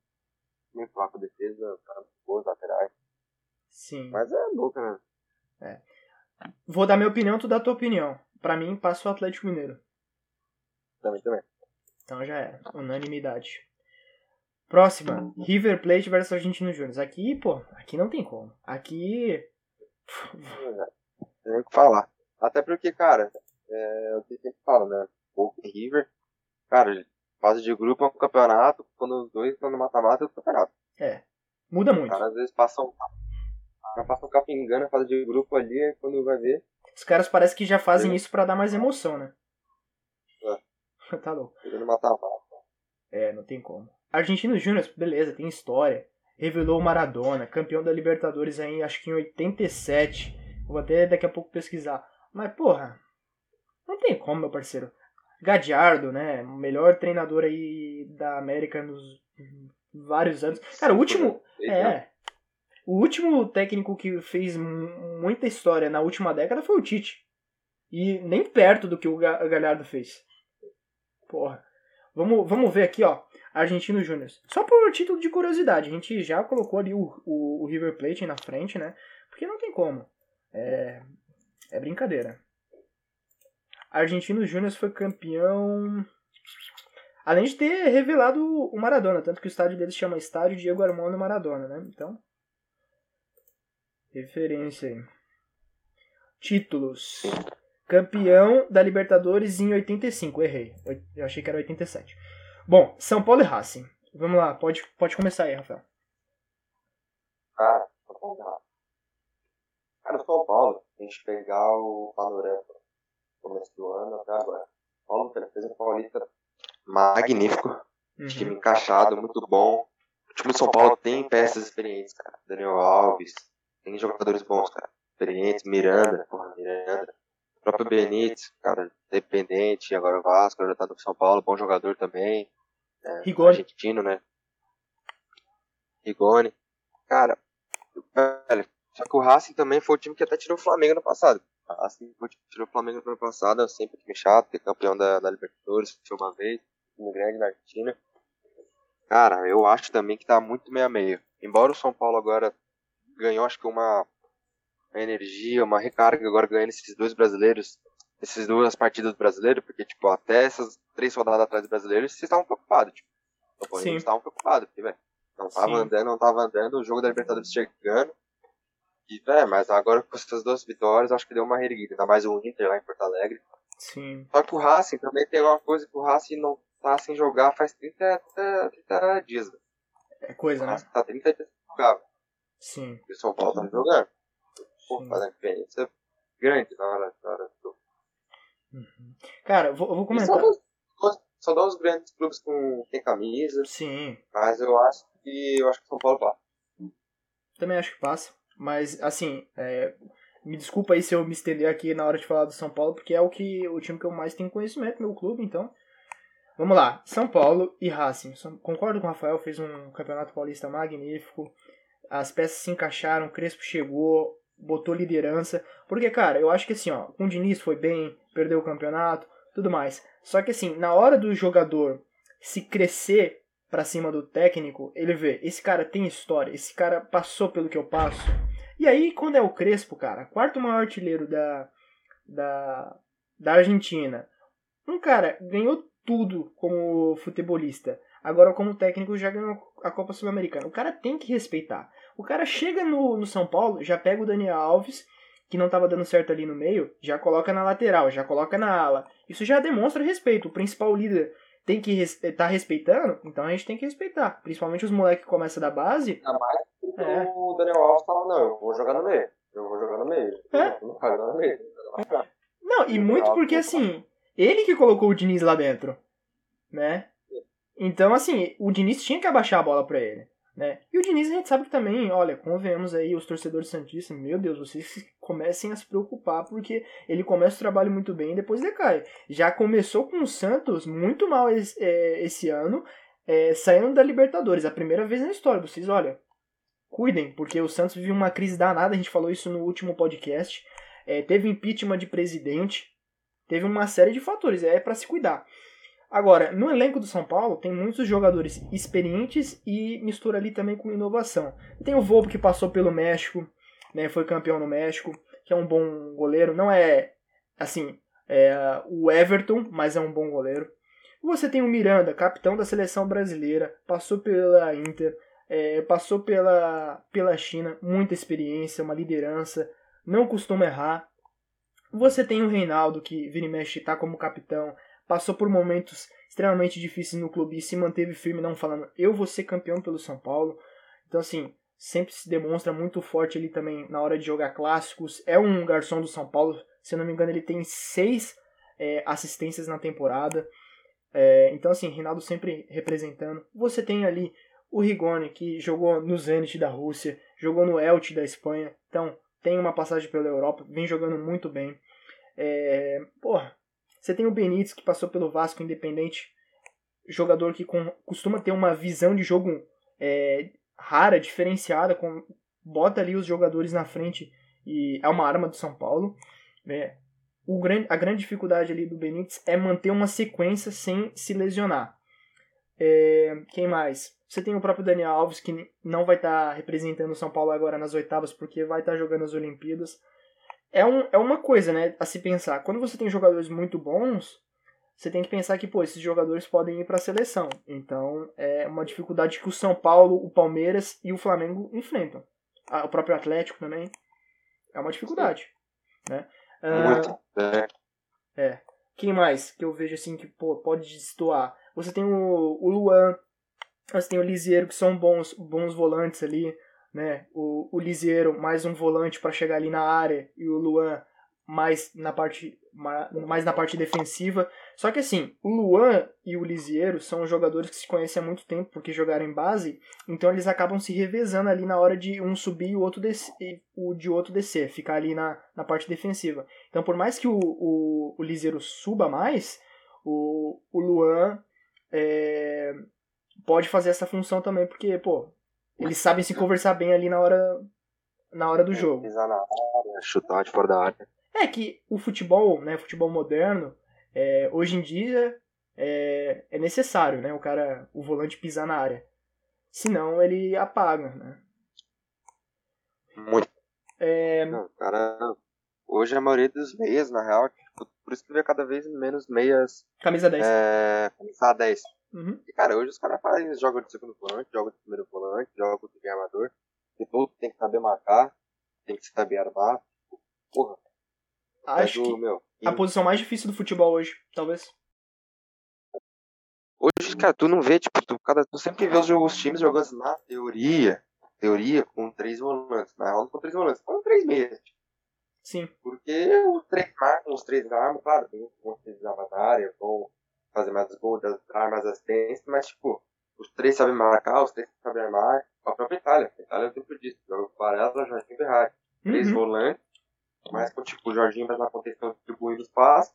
meio fraco, defesa, boas laterais. Sim. Mas é Boca, né? Vou dar minha opinião, tu dá tua opinião. Pra mim, passa o Atlético Mineiro. Também, também. Então já era. Unanimidade. Próxima. River Plate versus Argentino Júnior. Aqui, pô, aqui não tem como. Aqui. Tem nem o que falar. Até porque, cara, é o que eu sempre falo, né? Boca e River, cara, fase de grupo é um campeonato, quando os dois estão no mata-mata é o campeonato. É. Muda Os muito. caras às vezes passam. Passam capingando a fase de grupo ali, aí quando vai ver, Os caras parece que já fazem É. isso pra dar mais emoção, né? tá louco. no mata-mata. É, não tem como. Argentino Júnior, beleza, tem história. Revelou o Maradona, campeão da Libertadores aí, acho que em 87. Vou até daqui a pouco pesquisar. Mas, porra, não tem como, meu parceiro. Gadiardo, né? Melhor treinador aí da América nos vários anos. Cara, o último. É. O último técnico que fez muita história na última década foi o Tite. E nem perto do que o Galhardo fez. Porra. Vamos, vamos ver aqui, ó. Argentino Júnior. Só por título de curiosidade, a gente já colocou ali o, o, o River Plate na frente, né? Porque não tem como. É, é brincadeira. Argentino Júnior foi campeão. Além de ter revelado o Maradona, tanto que o estádio deles chama Estádio Diego Armando Maradona, né? Então. Referência aí. Títulos. Campeão da Libertadores em 85. Errei. Eu achei que era 87. Bom, São Paulo e Racing. Vamos lá, pode, pode começar aí, Rafael. Cara, São Paulo. Cara, São Paulo, a gente pegar o panorama começo do ano até agora. Paulo fez um paulista magnífico, uhum. time encaixado, muito bom. O time de São Paulo tem peças experientes, cara. Daniel Alves, tem jogadores bons, cara. Experientes, Miranda, porra, Miranda. O próprio Benítez, cara, dependente, agora o Vasco, já tá no São Paulo, bom jogador também. É, Rigoni. Argentino, né? Rigoni. Cara, velho, só que o Racing também foi o time que até tirou o Flamengo no passado. Assim, tirou o Flamengo no ano passado, é sempre time chato, que é campeão da, da Libertadores, foi uma vez, time grande na Argentina. Cara, eu acho também que tá muito meio a meio. Embora o São Paulo agora ganhou, acho que uma, energia, uma recarga agora ganhando esses dois brasileiros, essas duas partidas brasileiros, porque, tipo, até essas três rodadas atrás dos brasileiros, vocês estavam preocupados, tipo. Sim. Eles estavam preocupados, porque, velho, não tava Sim. andando, não tava andando, o jogo da Libertadores chegando, e, é, mas agora com essas duas vitórias, acho que deu uma reerguida. Ainda mais o Inter lá em Porto Alegre. Sim. Só que o Racing também tem uma coisa que o Racing não tá sem jogar faz 30, 30, 30 dias. É coisa, o né? Tá 30 dias sem jogar. Sim. E o São Paulo tá jogando. Pô, faz uma diferença grande na hora, na hora do uhum. Cara, vou, vou comentar. Só, só dá os grandes clubes com tem camisa. Sim. Mas eu acho que eu acho que o São Paulo passa. Também acho que passa. Mas, assim, é, me desculpa aí se eu me estender aqui na hora de falar do São Paulo, porque é o que o time que eu mais tenho conhecimento, meu clube, então. Vamos lá, São Paulo e Racing. Concordo com o Rafael, fez um campeonato paulista magnífico. As peças se encaixaram, Crespo chegou, botou liderança. Porque, cara, eu acho que assim, ó, com o Diniz foi bem, perdeu o campeonato, tudo mais. Só que assim, na hora do jogador se crescer para cima do técnico, ele vê, esse cara tem história, esse cara passou pelo que eu passo e aí, quando é o Crespo, cara, quarto maior artilheiro da, da, da Argentina, um cara ganhou tudo como futebolista. Agora, como técnico, já ganhou a Copa Sul-Americana. O cara tem que respeitar. O cara chega no, no São Paulo, já pega o Daniel Alves, que não estava dando certo ali no meio, já coloca na lateral, já coloca na ala. Isso já demonstra respeito. O principal líder tem que estar tá respeitando, então a gente tem que respeitar. Principalmente os moleques que começam da base. Ainda mais é. o Daniel Alves fala, não, eu vou jogar no meio. Eu vou jogar no meio. É. Não, vai jogar no meio. Não, e muito porque assim, ele que colocou o Diniz lá dentro. Né? Então, assim, o Diniz tinha que abaixar a bola pra ele. Né? E o Diniz a gente sabe que também, olha, convenhamos aí, os torcedores santistas, meu Deus, vocês comecem a se preocupar porque ele começa o trabalho muito bem e depois decai. Já começou com o Santos muito mal esse, é, esse ano, é, saindo da Libertadores, a primeira vez na história. Vocês, olha, cuidem, porque o Santos vive uma crise danada, a gente falou isso no último podcast. É, teve impeachment de presidente, teve uma série de fatores, é para se cuidar. Agora, no elenco do São Paulo tem muitos jogadores experientes e mistura ali também com inovação. Tem o Volpe que passou pelo México, né, foi campeão no México, que é um bom goleiro. Não é, assim, é, o Everton, mas é um bom goleiro. Você tem o Miranda, capitão da seleção brasileira, passou pela Inter, é, passou pela, pela China, muita experiência, uma liderança, não costuma errar. Você tem o Reinaldo, que vira e mexe está como capitão, passou por momentos extremamente difíceis no clube e se manteve firme, não falando eu vou ser campeão pelo São Paulo. Então, assim, sempre se demonstra muito forte ali também na hora de jogar clássicos. É um garçom do São Paulo, se eu não me engano, ele tem seis é, assistências na temporada. É, então, assim, Rinaldo sempre representando. Você tem ali o Rigoni, que jogou no Zenit da Rússia, jogou no Elche da Espanha. Então, tem uma passagem pela Europa, vem jogando muito bem. É, porra, você tem o Benítez, que passou pelo Vasco Independente, jogador que com, costuma ter uma visão de jogo é, rara, diferenciada, com, bota ali os jogadores na frente e é uma arma do São Paulo. Né? O grande, a grande dificuldade ali do Benítez é manter uma sequência sem se lesionar. É, quem mais? Você tem o próprio Daniel Alves, que não vai estar tá representando o São Paulo agora nas oitavas, porque vai estar tá jogando as Olimpíadas. É, um, é uma coisa, né, a se pensar. Quando você tem jogadores muito bons, você tem que pensar que, pô, esses jogadores podem ir para a seleção. Então, é uma dificuldade que o São Paulo, o Palmeiras e o Flamengo enfrentam. Ah, o próprio Atlético também. É uma dificuldade, né? Muito. Uh, é. Quem mais que eu vejo assim que pô, pode destoar? Você tem o, o Luan, você tem o Lisieiro, que são bons, bons volantes ali, né? O, o Lisieiro, mais um volante para chegar ali na área, e o Luan mais na parte mais na parte defensiva. Só que assim, o Luan e o Lisieiro são jogadores que se conhecem há muito tempo porque jogaram em base, então eles acabam se revezando ali na hora de um subir e o outro descer, o de outro descer, ficar ali na, na parte defensiva. Então por mais que o, o, o Lisieiro suba mais, o, o Luan é, pode fazer essa função também, porque, pô, eles sabem se conversar bem ali na hora na hora do jogo. Pisar na área, chutar de fora da área. É que o futebol, né, futebol moderno, é, hoje em dia é, é, necessário, né, o cara, o volante pisar na área. Senão ele apaga, né? Muito. É... Não, cara, hoje a maioria dos meias, na real, tipo, por isso que vê cada vez menos meias. Camisa 10. É, camisa 10. Uhum. E, cara, hoje os caras fazem, jogam de segundo volante, jogam de primeiro volante, jogam de amador. E tudo tem que saber marcar, tem que saber armar. Porra, Acho do, que meu, a posição mais difícil do futebol hoje, talvez. Hoje, cara, tu não vê, tipo, tu, cada, tu sempre vê os, os times jogando na teoria, teoria com três volantes, na real com três volantes, com três meias. Tipo. Sim. Porque os três marcam, os três armas, claro, tem uns que desarmam na área, vão fazer mais gols, dar mais assistência, mas, tipo, os três sabem marcar, os três sabem armar. A própria Itália, a Itália é o tempo disso, joga com Varela, Jorginho e Berrari. Três uhum. volantes, com tipo, o Jorginho mais na contenção distribuindo os passos,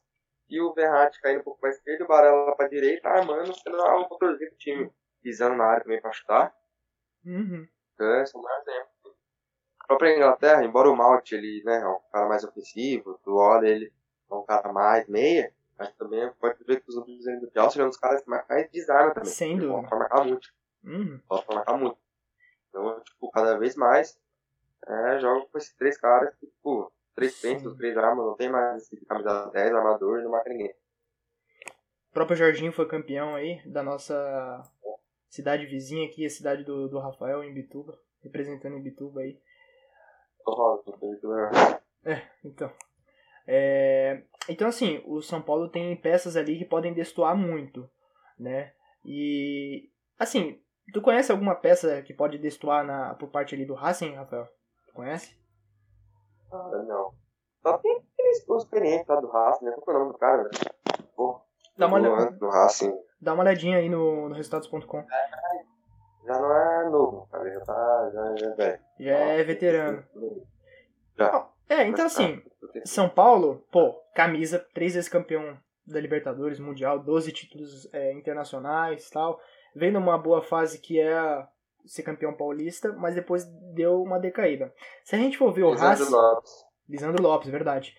e o Verratti caindo um pouco para a esquerda, o Barella para a direita, armando, sendo o motorzinho do time, pisando na área também para chutar. Uhum. Então, esse é o maior exemplo. A própria Inglaterra, embora o Malt ele, né, é um cara mais ofensivo, o Ole ele é um cara mais meia, mas também pode ver que os outros do Chelsea são os caras que mais desarmam também. Sem dúvida. Marcar muito. Uhum. Pode marcar muito. Então, tipo, cada vez mais é, joga com esses três caras que, tipo, Três pensos, três armas, não tem mais esse camisa 10, armador e não mata ninguém. O próprio Jorginho foi campeão aí da nossa cidade vizinha aqui, a cidade do, do Rafael, em Bituba, representando em Bituba aí. É, então. É, então, assim, o São Paulo tem peças ali que podem destoar muito, né? E, assim, tu conhece alguma peça que pode destoar na, por parte ali do Racing, Rafael? Tu conhece? Ah, não. Só tem aqueles experientes lá do Racing, né? Qual é o nome do cara, velho? Pô, dá uma, olhada, do Racing. Dá uma olhadinha aí no, no resultados.com. Já não é novo, cara. Já tá. Já, já é velho. Já é veterano. Já. É, então assim, São Paulo, pô, camisa, três vezes campeão da Libertadores, Mundial, 12 títulos é, internacionais tal. Vem numa boa fase que é ser campeão paulista, mas depois deu uma decaída. Se a gente for ver o Lisandro Racing. Lopes. Lisandro Lopes, verdade.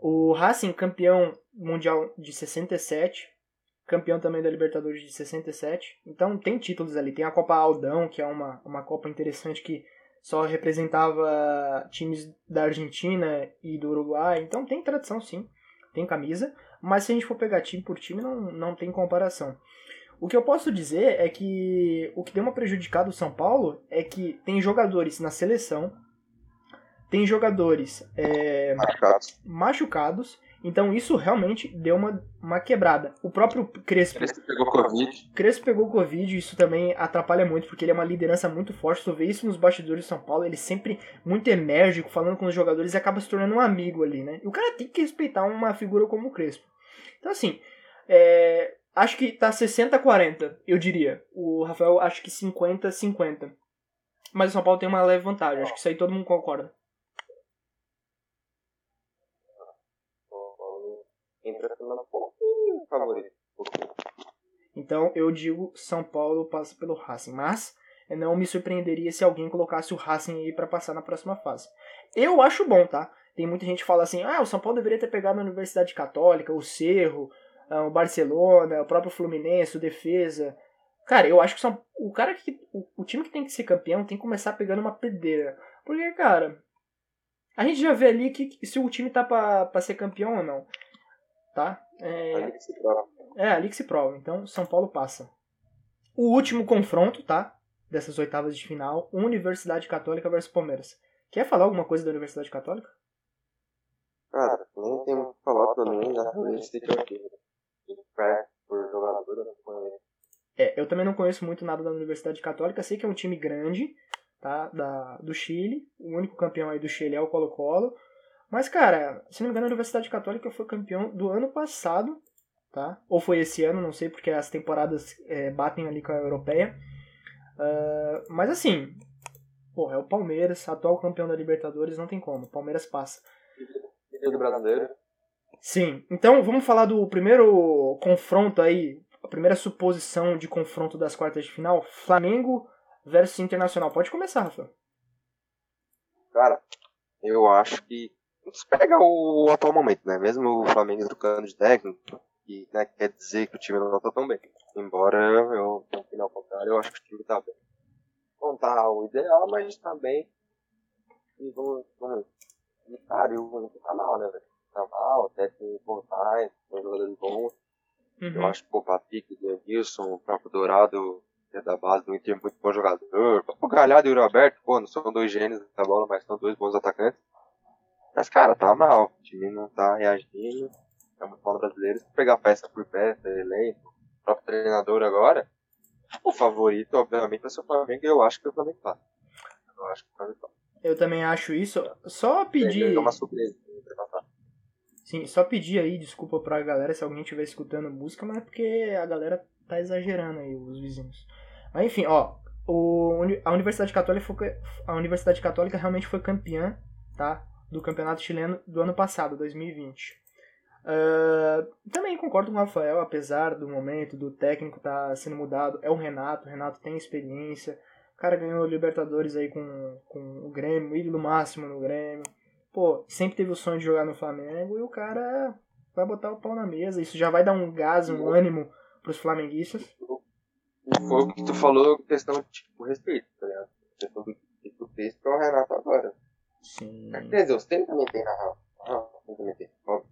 O Racing, campeão mundial de 67, campeão também da Libertadores de 67. Então tem títulos ali. Tem a Copa Aldão, que é uma, uma Copa interessante que só representava times da Argentina e do Uruguai. Então tem tradição sim, tem camisa. Mas se a gente for pegar time por time, não, não tem comparação. O que eu posso dizer é que o que deu uma prejudicada o São Paulo é que tem jogadores na seleção, tem jogadores é, machucados. machucados, então isso realmente deu uma, uma quebrada. O próprio Crespo. Crespo pegou Covid. Crespo pegou Covid, isso também atrapalha muito, porque ele é uma liderança muito forte. Tu vê isso nos bastidores de São Paulo, ele sempre muito enérgico, falando com os jogadores e acaba se tornando um amigo ali, né? E o cara tem que respeitar uma figura como o Crespo. Então, assim, é, acho que tá 60-40, eu diria. O Rafael acho que 50-50. Mas o São Paulo tem uma leve vantagem, acho que isso aí todo mundo concorda. Impressionando um pouquinho favorito. Então eu digo São Paulo passa pelo Racing, mas não me surpreenderia se alguém colocasse o Racing aí para passar na próxima fase. Eu acho bom, tá? Tem muita gente que fala assim: ah, o São Paulo deveria ter pegado a Universidade Católica, o Cerro, ah, o Barcelona, o próprio Fluminense, o Defesa. Cara, eu acho que são, o cara que. O, time que tem que ser campeão tem que começar pegando uma pedreira. Porque, cara. A gente já vê ali que, se o time tá pra ser campeão ou não. Tá? É, ali que se prova. É, ali que se prova. Então, São Paulo passa. O último confronto, tá? Dessas oitavas de final: Universidade Católica versus Palmeiras. Quer falar alguma coisa da Universidade Católica? Cara, nem tem muito que falar também, já falei esse aqui por jogador, eu É, eu também não conheço muito nada da Universidade Católica, sei que é um time grande, tá, da, do Chile, o único campeão aí do Chile é o Colo-Colo, mas, cara, se não me engano, a Universidade Católica foi campeão do ano passado, tá, ou foi esse ano, não sei, porque as temporadas é, batem ali com a Europeia, uh, mas assim, porra, é o Palmeiras, atual campeão da Libertadores, não tem como, o Palmeiras passa. E do brasileiro? Sim. Então vamos falar do primeiro confronto aí, a primeira suposição de confronto das quartas de final, Flamengo versus Internacional. Pode começar, Rafa. Cara, eu acho que se pega o atual momento, né? Mesmo o Flamengo trocando de técnico, e né, quer dizer que o time não tá tão bem. Embora eu, no final contrário, eu acho que o time tá bem. Não tá o ideal, mas tá bem. E vamos, vamos. E, cara, e o tá mal, né, velho? mal, até com voltar, com jogadores bons. Uhum. Eu acho que o Patrick, o Denilson, o próprio Dourado, que é da base do Inter, muito bom jogador. O Galhardo e o Roberto, pô, não são dois gênios da bola, mas são dois bons atacantes. Mas, cara, tá mal. O time não tá reagindo. É muito mal brasileiro. Se pegar peça por peça, elenco, próprio treinador agora, o favorito, obviamente, vai ser o Flamengo e eu acho que o Flamengo tá. Eu acho que o Flamengo tá. Eu também acho isso. Só pedir. É uma surpresa. Sim, só pedir aí desculpa pra galera se alguém estiver escutando música, mas é porque a galera tá exagerando aí, os vizinhos. Mas enfim, ó, o, a Universidade Católica foi, a Universidade Católica realmente foi campeã, tá? Do campeonato chileno do ano passado, 2020. Uh, também concordo com o Rafael, apesar do momento do técnico tá sendo mudado, é o Renato, o Renato tem experiência, o cara ganhou Libertadores aí com, com o Grêmio, ídolo máximo no Grêmio pô, sempre teve o sonho de jogar no Flamengo e o cara vai botar o pau na mesa. Isso já vai dar um gás, um ânimo pros flamenguistas. Foi o que tu falou, questão de tipo, respeito, tá ligado? Questão do que tu fez para o Renato agora. Sim. Quer dizer, você também tem na real. Ah, também tem, óbvio.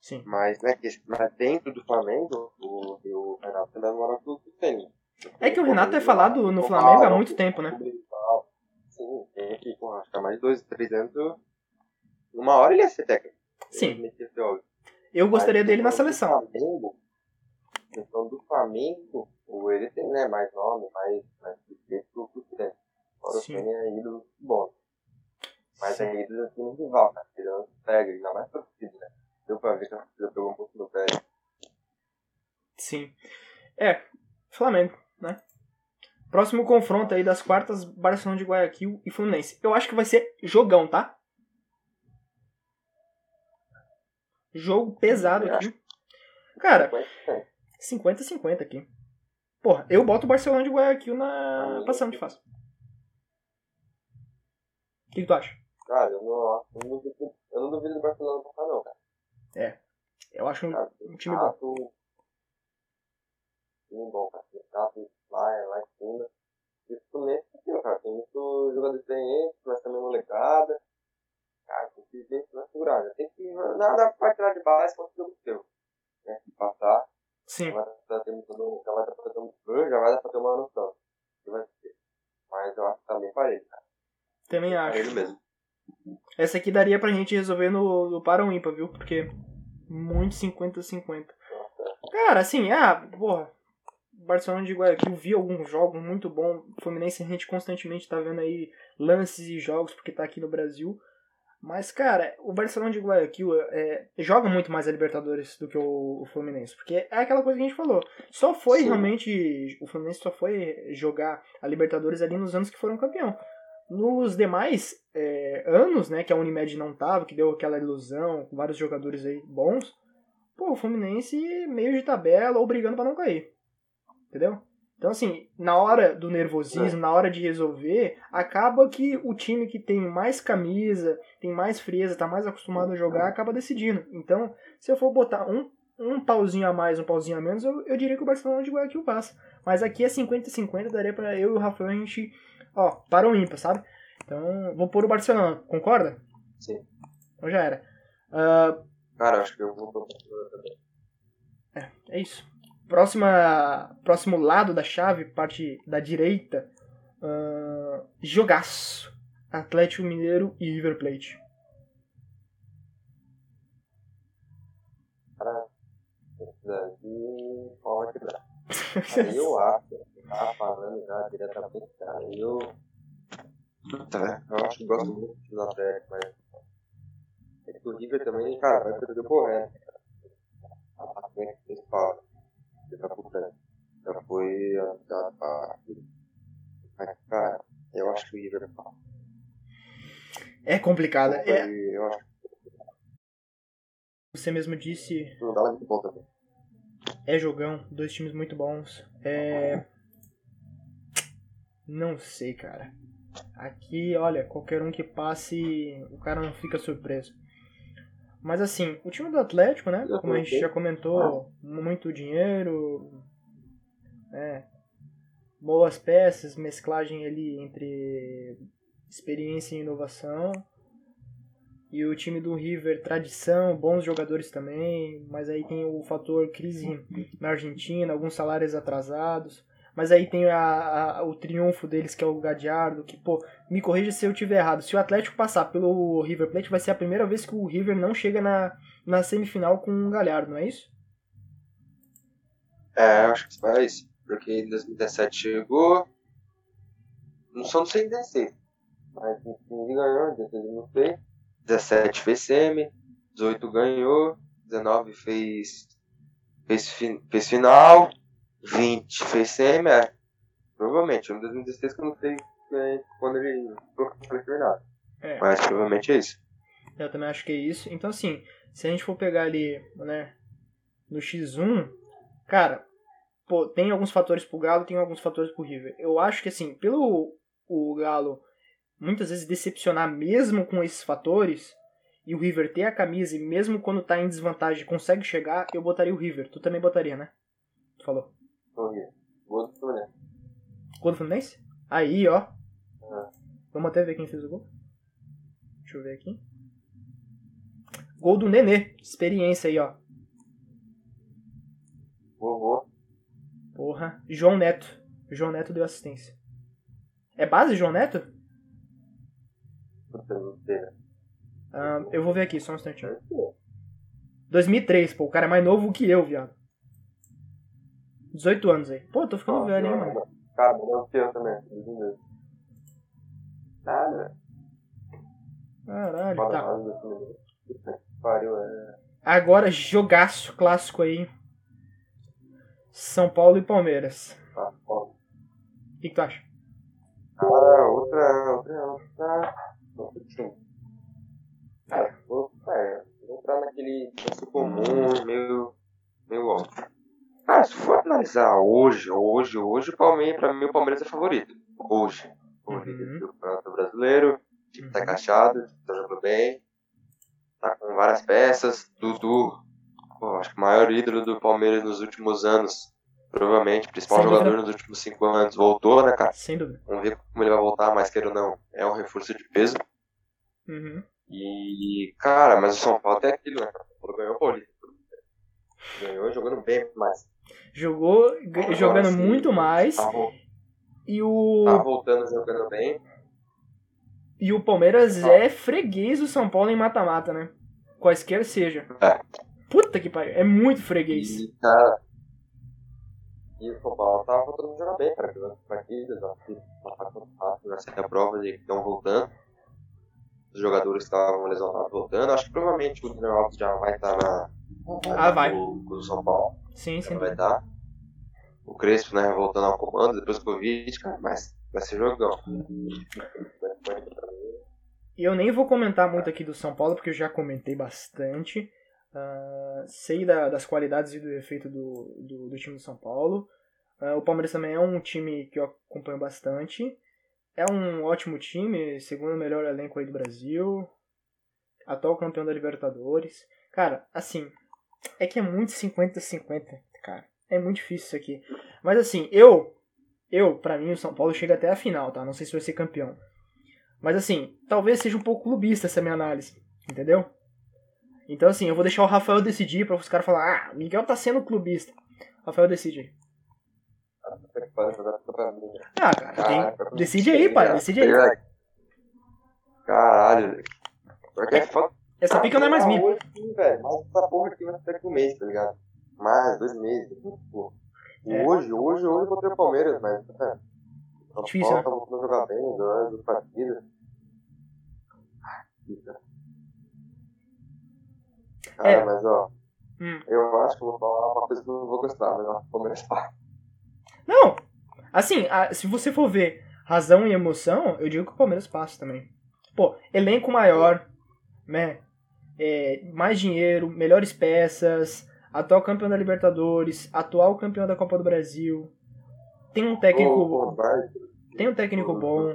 Sim. Mas, né, mas dentro do Flamengo, o, o Renato também mora com o tem. É que o Renato é falado no Flamengo há muito tempo, né? Sim, tem aqui, acho que há mais de dois, três anos uma hora ele ia ser técnico. Sim. Eu gostaria dele na seleção. Flamengo, questão do Flamengo, o ele tem né, mais nome, mais, mais respeito pro tempo. Fora o Senna é ídolo bom. Mas Sim. é ídolo assim no rival, cara. Ele não pega, ainda mais torcida, né? Deu pra ver que a torcida pegou um pouco no pé. Sim. É, Flamengo, né? Próximo confronto aí das quartas, Barcelona de Guayaquil e Fluminense. Eu acho que vai ser jogão, tá? Jogo pesado aqui. Cara, 50-50 aqui. Porra, eu boto o Barcelona de Guayaquil na passando de fase. O que, que, tu acha? Cara, eu não, eu não, duvido, eu não duvido do Barcelona passar, não, cara. É. Eu acho um, um time bom. Time bom, cara. Tato lá, lá em cima. E o Fluminense, cara, tem muito jogador experiente, mas também molecada cara, tem que ver na segurar. Já tem que. Nada pra tirar de base quanto jogo teu. Né? Passar. Sim. Já vai dar pra ter, já vai dar pra ter uma noção. Que vai ser. Mas eu acho que tá bem parelho, cara. Também acho. Parelho mesmo. Essa aqui daria pra gente resolver no, no para ímpar, viu? Porque muito 50-50. Cara, assim, ah, porra. Barcelona de Guayaquil vi alguns jogos muito bom. Fluminense a gente constantemente tá vendo aí lances e jogos porque tá aqui no Brasil. Mas, cara, o Barcelona de Guayaquil é, joga muito mais a Libertadores do que o, o, Fluminense. Porque é aquela coisa que a gente falou. Só foi Sim. realmente. O Fluminense só foi jogar a Libertadores ali nos anos que foram campeão. Nos demais é, anos, né, que a Unimed não tava, que deu aquela ilusão, com vários jogadores aí bons, pô, o Fluminense meio de tabela ou brigando para não cair. Entendeu? Então, assim, na hora do nervosismo, é. na hora de resolver, acaba que o time que tem mais camisa, tem mais frieza, tá mais acostumado a jogar, acaba decidindo. Então, se eu for botar um, um pauzinho a mais, um pauzinho a menos, eu, eu diria que o Barcelona de Guayaquil passa. Mas aqui é 50-50, daria para eu e o Rafael a gente, ó, para o ímpar, sabe? Então, vou pôr o Barcelona, concorda? Sim. Então já era. Uh... Cara, acho que eu vou pôr o Barcelona também. É, é isso. Próxima, próximo lado da chave, parte da direita, uh, jogaço. Atlético Mineiro e River Plate. Cara, e pode quebrar. Eu acho, eu tava falando já diretamente, cara, eu. Tá, eu acho que gosto muito do Atlético, mas. É que o River também, cara, vai perder o correto. A frente principal da puta já foi anunciado para. Mas, cara, eu acho que o River é complicado. É... Eu acho Você mesmo disse. Não dá muito bom também. É jogão, dois times muito bons. É. Não sei, cara. Aqui, olha, qualquer um que passe, o cara não fica surpreso. Mas assim, o time do Atlético, né? Como a gente já comentou, muito dinheiro, né? boas peças, mesclagem ali entre experiência e inovação. E o time do River, tradição, bons jogadores também, mas aí tem o fator crise na Argentina, alguns salários atrasados. Mas aí tem a, a, o triunfo deles, que é o Gadiardo, que, pô, me corrija se eu tiver errado. Se o Atlético passar pelo River Plate, vai ser a primeira vez que o River não chega na, na semifinal com o Galhardo, não é isso? É, acho que é isso. Porque em 2017 chegou. Não só não sei 16. Mas 15 ganhou, 16 não fez. 17 fez semi, 18 ganhou, 19 fez, fez, fez final, 20 fez semi, é. Provavelmente, em 2016 que eu não sei quando ele foi nada. É. Mas provavelmente é isso. Eu também acho que é isso. Então, assim, se a gente for pegar ali, né, no X1, cara, pô, tem alguns fatores pro Galo, tem alguns fatores pro River. Eu acho que, assim, pelo o Galo muitas vezes decepcionar mesmo com esses fatores, e o River ter a camisa, e mesmo quando tá em desvantagem consegue chegar, eu botaria o River. Tu também botaria, né? Tu falou. Gol do Fluminense. Gol do Fluminense? Aí, ó. Ah. Vamos até ver quem fez o gol. Deixa eu ver aqui. Gol do Nenê. Experiência aí, ó. Vovô. Porra. João Neto. João Neto deu assistência. É base, João Neto? Ah, eu vou ver aqui, só um instantinho. 2003, pô. O cara é mais novo que eu, viado. 18 anos aí. Pô, tô ficando ah, velho, hein, mano. Cara, não que eu também. Nada. Caralho, tá. Pariu, é. Agora, jogaço clássico aí. São Paulo e Palmeiras. Ah, O que, que tu acha? Ah, outra, outra, outra. É, vou entrar naquele senso comum, meio, meio óbvio. Ah, se for analisar hoje, hoje, hoje, o Palmeiras, pra mim o Palmeiras é favorito. Hoje. O líder do Campeonato Brasileiro, o time tá encaixado, tá jogando bem, tá com várias peças. Dudu, pô, acho que o maior ídolo do Palmeiras nos últimos anos, provavelmente, principal Sem jogador dúvida. nos últimos cinco anos, voltou, né, cara? Sem dúvida. Vamos ver como ele vai voltar, mas queira ou não, é um reforço de peso. Uhum. E, cara, mas o São Paulo tem aquilo, né? Ganhou o Paulista. Ganhou jogando bem mais. Jogou Agora, jogando sim, muito mais. Tá, e o. Tá voltando jogando bem. E o Palmeiras tá. é freguês do São Paulo em mata-mata, né? Quaisquer seja. É. Puta que pariu, é muito freguês. E, cara. E o São Paulo tava voltando a jogar bem, cara. Jogando partidas, que tá já sei a prova de que estão voltando. os jogadores estavam lesionados voltando. Acho que provavelmente o Daniel Alves já vai estar na. Ah, vai. Do, São Paulo. Sim, sim. Vai estar. O Crespo, né, voltando ao comando depois do Covid, cara, mas vai ser jogão. E eu nem vou comentar muito aqui do São Paulo, porque eu já comentei bastante. Uh, sei da, das qualidades e do efeito do, do, do time do São Paulo. Uh, o Palmeiras também é um time que eu acompanho bastante. É um ótimo time, segundo melhor elenco aí do Brasil. Atual campeão da Libertadores. Cara, assim, é que é muito 50-50, cara. É muito difícil isso aqui. Mas assim, eu, eu, para mim, o São Paulo chega até a final, tá? Não sei se vai ser campeão. Mas assim, talvez seja um pouco clubista essa minha análise, entendeu? Então assim, eu vou deixar o Rafael decidir para os caras falar, ah, Miguel tá sendo clubista. Rafael decide. Ah, cara, tem... decide aí, pai, decide aí. Caralho, porque é. Essa pica não é mais minha. Hoje, velho, mas essa porra aqui vai ser daqui um mês, tá ligado? Mais, dois meses. É. Hoje, hoje, hoje eu botei o Palmeiras, mas. É. Difícil, né? Paulo né? voltando a jogar bem, as partidas. Cara, É. mas ó, Hum. eu acho que eu vou falar uma coisa que eu não vou gostar, Palmeiras passa. Não, assim, a- se você for ver razão e emoção, eu digo que o Palmeiras passa também. Pô, elenco maior, né? É, mais dinheiro, melhores peças, atual campeão da Libertadores, atual campeão da Copa do Brasil. Tem um técnico, ô, vai. tem um técnico bom,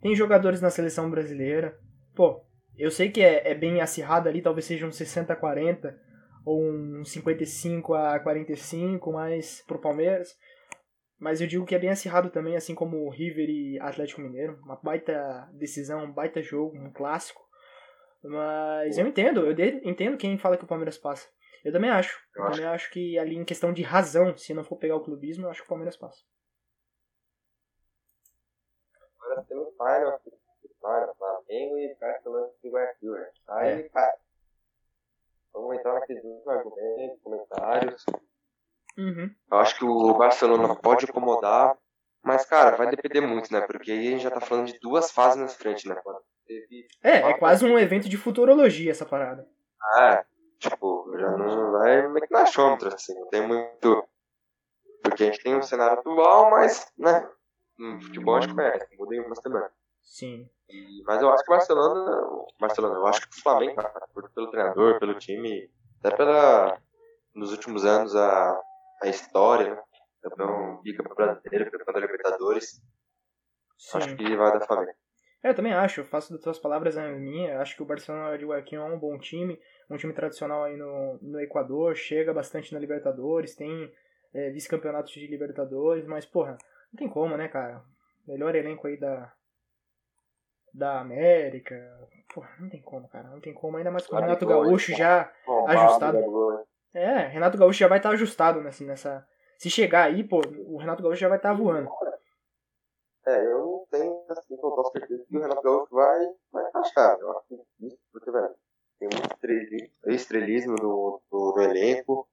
tem jogadores na seleção brasileira. Pô, eu sei que é, é bem acirrado ali, talvez seja um 60 a 40 ou um 55 a 45, mas pro Palmeiras. Mas eu digo que é bem acirrado também, assim como o River e Atlético Mineiro. Uma baita decisão, um baita jogo, um clássico. Mas eu entendo, eu entendo quem fala que o Palmeiras passa. Eu também acho. Eu, Eu acho. também acho que ali em questão de razão, se não for pegar o clubismo, eu acho que o Palmeiras passa. Agora tem o Final, Final, Flamengo e Barcelona de Guayaquil, né? Aí, É. cara, vamos entrar naqueles últimos argumentos, comentários. Uhum. Eu acho que o Barcelona pode incomodar, mas, cara, vai depender muito, né? Porque aí a gente já tá falando de duas fases na frente, né? É, é quase um evento de futurologia essa parada. Ah, tipo, já não vai meio que na achômetro, assim, não tem muito... Porque a gente tem um cenário atual, mas, né? No futebol a gente conhece, muda em uma semana. Sim. E- Mas eu acho que o Barcelona, Barcelona, eu acho que o Flamengo, cara, pelo treinador, pelo time, até pela, nos últimos anos, a, a história, né? Campeão bicampeão brasileiro, campeão da Libertadores, acho Sim. que vai dar Flamengo. É, eu também acho, eu faço das tuas palavras a minha. Acho que o Barcelona de Guayaquil é um bom time, um time tradicional aí no, no Equador, chega bastante na Libertadores, tem é, vice-campeonatos de Libertadores, mas, porra, não tem como, né, cara? Melhor elenco aí da, da América. Porra, não tem como, cara, não tem como. Ainda mais com o Renato Gaúcho já. Bom, Ajustado. Né? É, Renato Gaúcho já vai estar ajustado nessa, nessa. Se chegar aí, pô, o Renato Gaúcho já vai estar voando. É, eu não tenho, assim, total certeza que o Renato Gaúcho vai, vai encaixar. Eu acho que isso, porque, velho, tem muito estreli- estrelismo no, no, no elenco,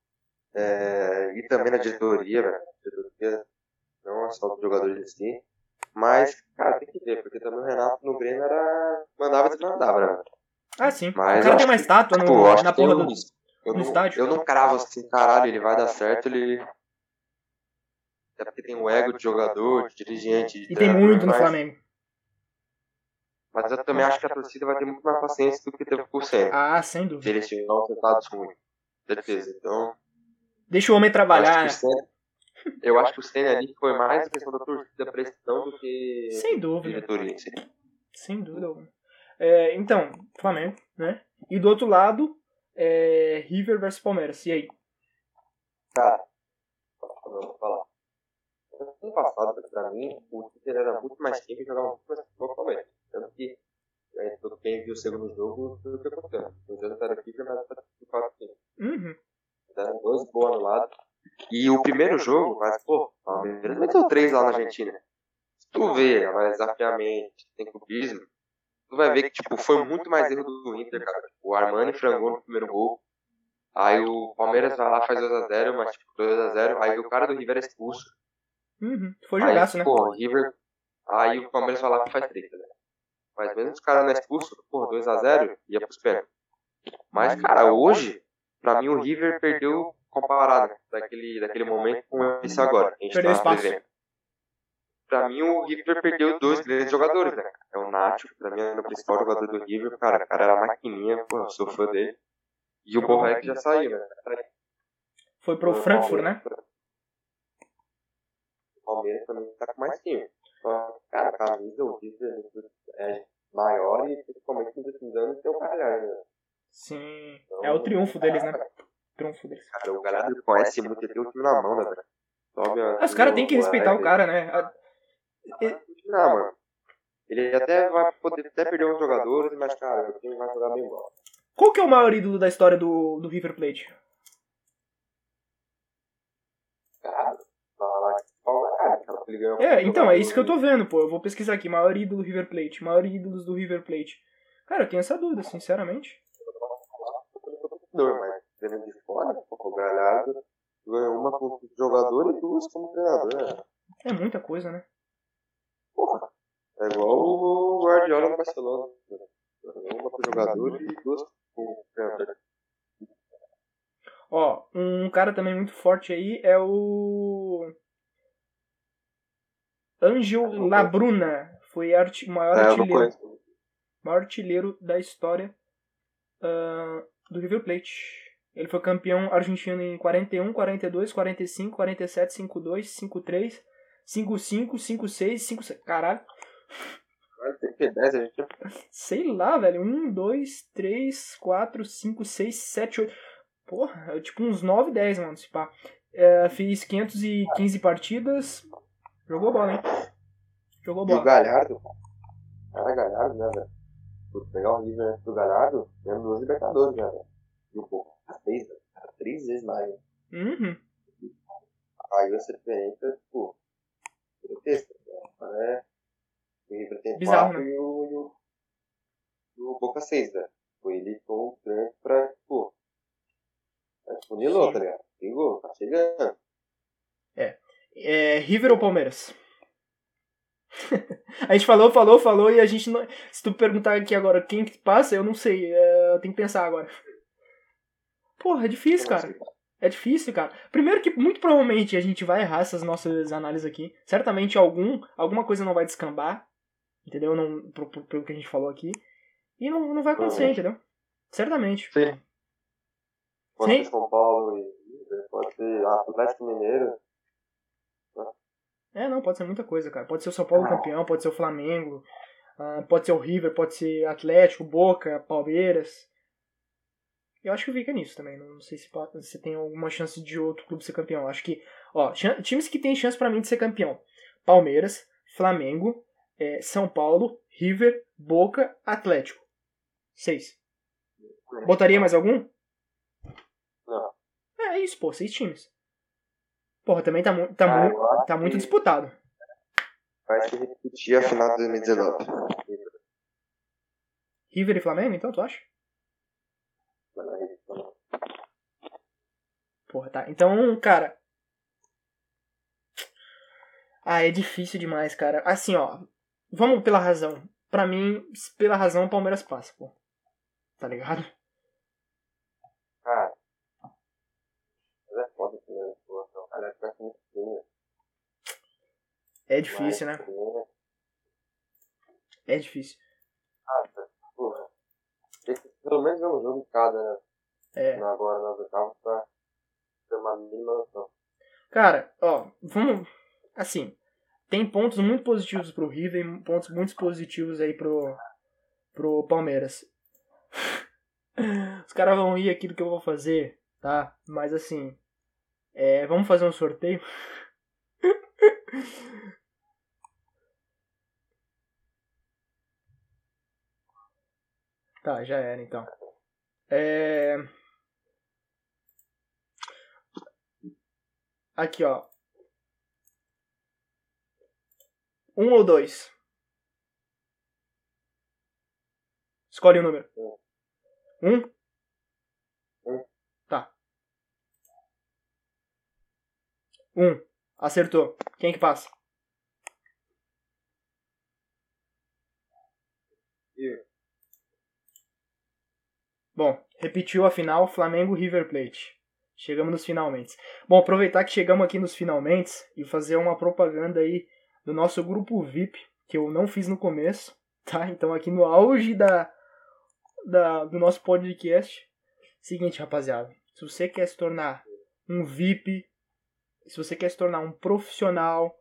é, e também na diretoria, velho. Diretoria não é só dos jogadores em si. Mas, cara, tem que ver, porque também o Renato no Grêmio era. mandava e desmandava, né? Ah, sim. Mas o cara tem uma acho que, estátua no- acho na porra do. eu no não, estádio. Eu não cravo assim, caralho, ele vai dar certo, ele. É porque tem o ego de jogador, de dirigente. de E tem muito no mas- Flamengo. Mas eu também acho que a torcida vai ter muito mais paciência do que teve com o Senna. Ah, sem Se dúvida. eles tiverem resultados ruins. Certeza. Então, Deixa o homem trabalhar, né? acho que o Senna, eu acho que o Senna ali foi mais questão da torcida pressão do que Sem dúvida. diretoria. Sem dúvida alguma. É, então, Flamengo, né? E do outro lado, é, River versus Palmeiras. E aí? Cara, eu vou falar. Ano passado, pra mim, o Twitter era muito mais time e jogava muito mais futebol que o Palmeiras. Tanto que, é, quem viu o segundo jogo, foi o que aconteceu. O jogo era o River, mas era de 4 times. Uhum. Deram dois gols anulados. E o primeiro jogo, mas, pô, o Palmeiras meteu três lá na Argentina. Se tu vê, analisar friamente, tem clubismo, tu vai ver que, tipo, foi muito mais erro do Inter, cara. O Armani frangou no primeiro gol. Aí o Palmeiras vai lá, faz 2x0, mas, tipo, 2x0. Aí o cara do River é expulso. Uhum. Foi Aí, jogaço, né? Pô, o River. Aí o Palmeiras vai lá e faz treta, né? Mas mesmo os caras não expulsos, por 2x0, ia pros pênaltis. Mas, cara, hoje, pra mim o River perdeu comparado daquele, daquele momento com esse agora. A gente Perdeu tá espaço. vivendo. Pra mim o River perdeu dois grandes jogadores, né? É o Nacho, pra mim é o principal jogador do River, cara. O cara era maquininha, pô, eu sou fã dele. E o Borré que já saiu, né? Foi pro Frankfurt, né? O Palmeiras também tá com mais time. Só, cara, a camisa, o River é maior e principalmente nos últimos anos tem o Galhardo, né? Sim. É o triunfo deles, né? Cara, o Galhardo conhece muito, tem o time na mão, né, velho? Sobe a- Ah, Os caras têm que respeitar o cara, né? A- Não, mano. Ele até vai poder até perder uns jogadores, mas, cara, o time vai jogar bem bola. Qual que é o maior ídolo da história do, do River Plate? Cara, cara, cara, ele ganhou É, então, é isso que eu tô vendo, pô. Eu vou pesquisar aqui. Maior ídolo do River Plate. Maior ídolos do River Plate. Cara, eu tenho essa dúvida, sinceramente. jogador, mas vendo de fora, pô, o Galhardo ganhou uma como jogador e duas como treinador, né? É muita coisa, né? Porra, é igual o Guardiola no Barcelona. Uma como jogador e duas como treinador. Ó, um cara também muito forte aí é o. Angel Labruna. Foi arti... maior É, artilheiro. maior artilheiro da história ah, do River Plate. Ele foi campeão argentino em 41, 42, 45, 47, 52, 53, 55, 56, 56. Caralho, Cara, tem que 10, a gente sei lá, velho. 1, 2, 3, 4, 5, 6, 7, 8. Porra, é tipo uns 9, 10, mano. Se pá. É, fiz 515 partidas. Jogou bola, hein? Jogou E o bola. Galhardo, cara, Galhardo, né, velho? Por pegar o nível antes do Galhardo, ganhando duas Libertadores, né, velho? E um pouco, três, velho. Cara, três vezes mais, né? Uhum. Aí essa diferença, tipo, grotesca, né? É, o River tem Bizarro, quatro e o, e o, e o Boca seis, né? Tipo, ele foi um tanto pra, tipo, é, funilou, tá ligado? Pegou, tá chegando. É, River ou Palmeiras? a gente falou, falou, falou e a gente não. Se tu perguntar aqui agora quem que passa, eu não sei. É, eu tenho que pensar agora. Porra, é difícil, cara. sei. É difícil, cara. Primeiro que muito provavelmente a gente vai errar essas nossas análises aqui. Certamente algum, alguma coisa não vai descambar. Entendeu? Não, pro- pro- pelo que a gente falou aqui. E não, não vai acontecer, Uhum. entendeu? Certamente. Sim. Pode Sim. ser São Paulo e River, pode ser Atlético Mineiro. É, não, pode ser muita coisa, cara. Pode ser o São Paulo campeão, pode ser o Flamengo, ah, pode ser o River, pode ser Atlético, Boca, Palmeiras. Eu acho que fica nisso também. Não sei se, pode- se tem alguma chance de outro clube ser campeão. Acho que, ó, times que tem chance pra mim de ser campeão: Palmeiras, Flamengo, eh, São Paulo, River, Boca, Atlético. Seis. Botaria mais algum? Não. É isso, pô, seis times. Porra, também tá, mu tá, Ah, mu tá muito que disputado. Vai se repetir a final de 2019. River e Flamengo, então, tu acha? Porra, tá. Então, cara. Ah, é difícil demais, cara. Assim, ó. Vamos pela razão. Pra mim, pela razão, o Palmeiras passa, pô. Tá ligado? Mas é foda muito feio. É difícil, né? Mas, né? É difícil. Porra. Esse- Pelo menos é um jogo de cada, né? É. Agora nas oitavas pra uma mínima noção. Cara, ó, vamos. Assim, tem pontos muito positivos pro River e pontos muito positivos aí pro, pro Palmeiras. Os caras vão rir aqui do que eu vou fazer, tá? Mas assim, é, vamos fazer um sorteio. tá, já era então. É. Aqui, ó. Um ou dois? Escolhe o um número. Um? Tá. Um. Acertou. Quem é que passa? Bom, repetiu a final Flamengo River Plate. Chegamos nos finalmente. Bom, aproveitar que chegamos aqui nos finalmente e fazer uma propaganda aí do nosso grupo VIP, que eu não fiz no começo, tá? Então aqui no auge da, da do nosso podcast. Seguinte, rapaziada, se você quer se tornar um VIP, se você quer se tornar um profissional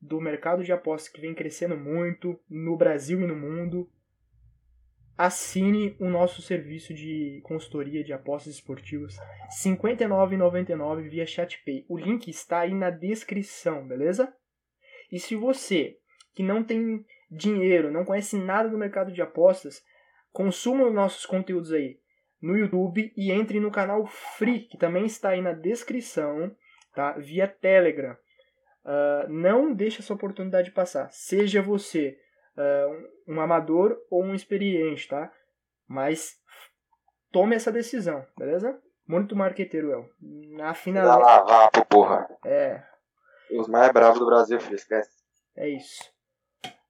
do mercado de apostas que vem crescendo muito no Brasil e no mundo, assine o nosso serviço de consultoria de apostas esportivas R$ 59,99 via ChatPay. O link está aí na descrição, beleza? E se você que não tem dinheiro, não conhece nada do mercado de apostas, consuma os nossos conteúdos aí no YouTube e entre no canal Free, que também está aí na descrição, tá? Via Telegram. Uh, não deixe essa oportunidade passar. Seja você um amador ou um experiente, tá? Mas tome essa decisão, beleza? Muito marqueteiro, El. Na final. Dá lavar, porra. É. Os mais bravos do Brasil, filho, esquece. É isso.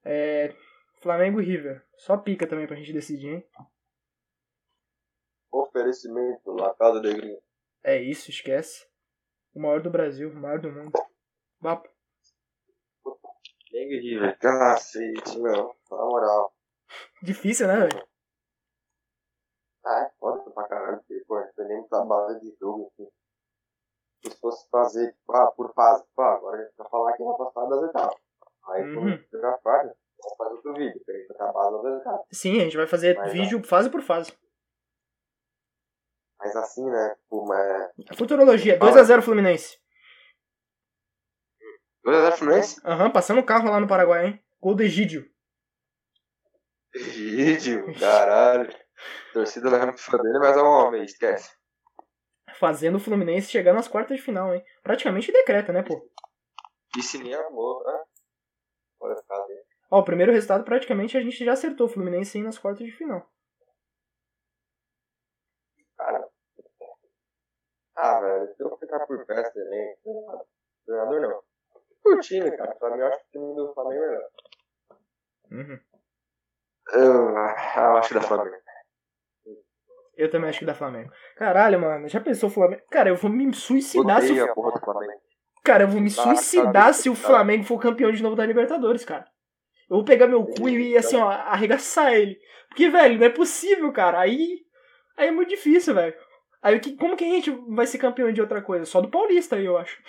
É. Flamengo e River. Só pica também pra gente decidir, hein? Oferecimento na casa de gringo. É isso, esquece. O maior do Brasil, o maior do mundo. Vapo. Flamengo e River. Cacete, meu. Na moral. Difícil, né, velho? Ah, é foda pra caralho, porque, pô, dependendo da base de jogo, assim. Se fosse fazer, tipo, ah, por fase, pô, agora a gente vai falar que vai passar das etapas. Aí, Uhum. quando jogar fase, vamos fazer outro vídeo, pra gente botar a base das etapas. Sim, a gente vai fazer Mas, vídeo fase por fase. Mas assim, né, tipo, é... Futurologia, 2x0 Fluminense. 2x0 Fluminense? Aham, passando o carro lá no Paraguai, hein? Gol do Egídio. Vídeo, caralho. Torcida não é fã dele, mas é um homem, esquece. Fazendo o Fluminense chegar nas quartas de final, hein? Praticamente decreta, né, pô? Piscininha amor, né? Casa aí. Ó, o primeiro resultado praticamente a gente já acertou o Fluminense aí nas quartas de final. Cara. Ah, velho, se eu ficar por perto também, treinador não. Por time, cara, pra mim eu acho que o time do Flamengo é melhor. Uhum. Eu, eu acho que da Flamengo. Eu também acho que da Flamengo. Caralho, mano, já pensou o Flamengo? Cara, eu vou me suicidar se Odeio o... porra do Flamengo. Cara, eu vou me Tá, suicidar tá, se o tá. Flamengo for campeão de novo da Libertadores, cara. Eu vou pegar meu cu e, assim, ó, arregaçar ele. Porque, velho, não é possível, cara. Aí. Aí é muito difícil, velho. Aí o como que a gente vai ser campeão de outra coisa? Só do Paulista aí, eu acho.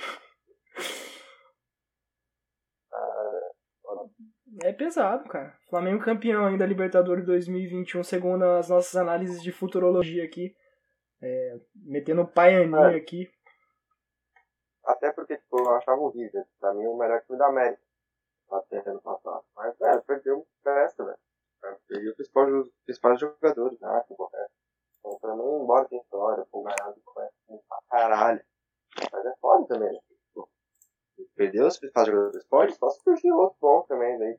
É pesado, cara. Flamengo campeão ainda da Libertadores 2021, segundo as nossas análises de futurologia aqui. É, metendo paianinho É. aqui. Até porque, tipo, eu achava horrível. Pra mim, o melhor time da América. Até ano passado. Mas, velho, perdeu festa, velho. Perdeu os principais, principais jogadores, né? Que correto. Então, pra mim, embora tem história, pô, ganhado conhece pra caralho. Mas é foda também. né? Perdeu os principais jogadores. Pode só surgir outro bom também, daí.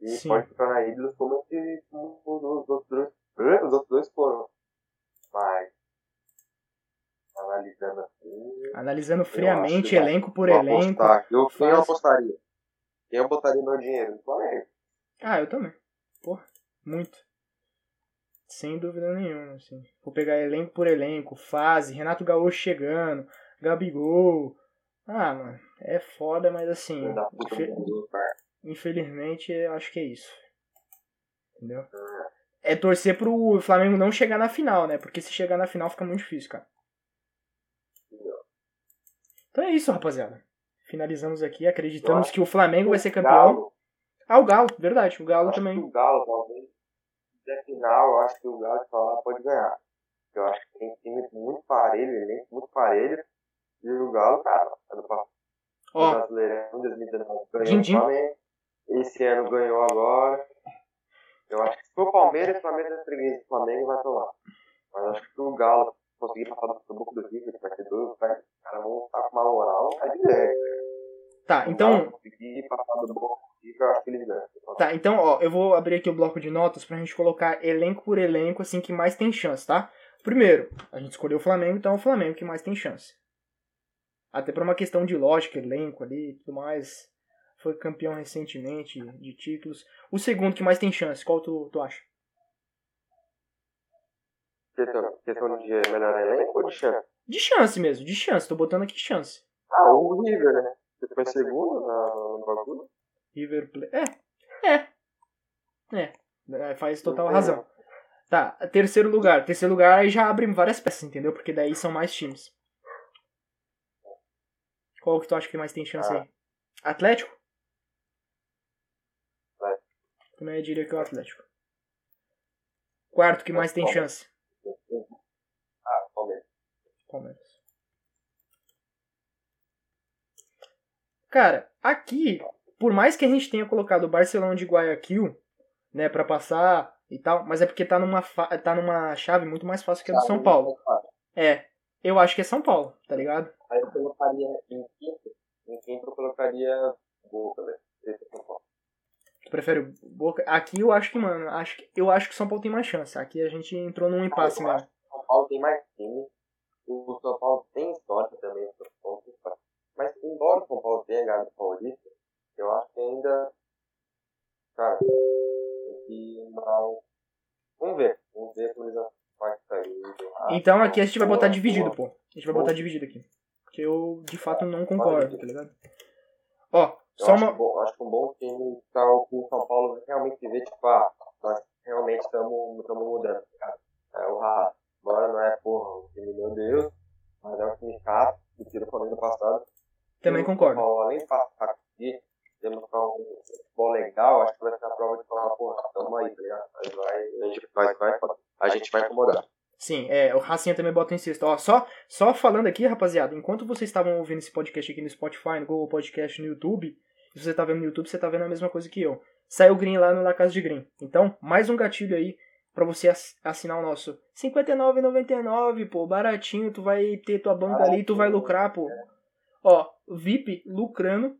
E Sim. pode ficar na ídolos como esse, como os outros dois. eh, Os outros dois foram. Mas. Analisando assim. Analisando Eu friamente, elenco por elenco. apostar. Eu, quem eu faz- apostaria? Quem eu botaria meu dinheiro? No Flamengo. Ah, eu também. Porra, muito. Sem dúvida nenhuma, assim. Vou pegar elenco por elenco, fase, Renato Gaúcho chegando, Gabigol. Ah, mano, é foda, mas assim, Filho da puta infelizmente, eu acho que é isso. Entendeu? É torcer pro Flamengo não chegar na final, né? Porque se chegar na final fica muito difícil, cara. Então é isso, rapaziada. Finalizamos aqui, acreditamos que o Flamengo vai ser campeão. Galo, Ah, o Galo, verdade, o Galo acho também. que o Galo, talvez, der final, eu acho que o Galo de falar pode ganhar. Eu acho que tem time muito parelho, elenco muito parelho. E o Galo, cara, ano passado, o Ó, Brasileirão em 2019 ganhou o. Flamengo. Esse ano ganhou agora. Eu acho que se for o Palmeiras, o Palmeiras é freguês do Flamengo vai tomar. Mas acho que se o Galo conseguir passar do grupo do River, vai ter dois, vai, os caras vão estar com uma moral, vai de ganho. tá, então. Conseguir passar do grupo do River, eu acho que eles ganham. Tá, então, ó, eu vou abrir aqui o bloco de notas pra gente colocar elenco por elenco, assim, que mais tem chance, tá? Primeiro, a gente escolheu o Flamengo, então é o Flamengo que mais tem chance. Até por uma questão de lógica, elenco ali e tudo mais. Foi campeão recentemente de títulos. O segundo que mais tem chance, qual tu, tu acha? Questão, questão de melhor elenco ou de chance? De chance mesmo, de chance. Tô botando aqui chance. Ah, o River, né? Você foi segundo no bagulho? River Plate. É, é. É. É, Faz total razão. Tá, terceiro lugar. Terceiro lugar aí já abre várias peças, entendeu? Porque daí são mais times. Qual que tu acha que mais tem chance Ah. aí? Atlético. Também diria que é o Atlético. Quarto que mais tem chance? Ah, Palmeiras. Palmeiras. Cara, aqui, por mais que a gente tenha colocado o Barcelona de Guayaquil, né, pra passar e tal, mas é porque tá numa, tá numa chave muito mais fácil que a do São Paulo. É, eu acho que é São Paulo, tá ligado? Aí eu colocaria em quinto. Em quinto eu colocaria Boca, velho. Esse é São Paulo. Prefere o Boca? Aqui eu acho que, mano, acho que, eu acho que São Paulo tem mais chance. Aqui a gente entrou num impasse mesmo. São Paulo tem mais time. O São Paulo tem história também. o São Paulo tem história. Mas embora o São Paulo tenha ganhado o Paulista, eu acho que ainda. Cara, que Vamos ver. Vamos ver como eles vai sair. Então aqui a gente vai botar dividido, pô. A gente vai botar dividido aqui. Porque eu, de fato, não concordo, tá ligado? Ó, Eu só acho, uma. bom, acho que um bom time tá o que o São Paulo realmente vê, tipo, ah, nós realmente estamos mudando, cara. É o Rato. Agora não é, porra, o time, meu Deus, mas é um time chato, que tira o Flamengo do passado. Também concordo. Paulo, além de passar aqui, temos um futebol legal, acho que vai ser a prova de falar, porra, tamo aí, tá ligado? Aí vai, a gente vai, vai, a gente vai incomodar. Sim, é, o Racinha também bota em sexto. Ó, só, só falando aqui, rapaziada, enquanto vocês estavam ouvindo esse podcast aqui no Spotify, no Google Podcast, no YouTube, se você tá vendo no YouTube, você tá vendo a mesma coisa que eu. Saiu Green lá no La Casa de Green. Então, mais um gatilho aí pra você ass- assinar o nosso. R$ 59,99, pô, baratinho, tu vai ter tua banca ali, tu vai lucrar, pô. Ó, VIP lucrando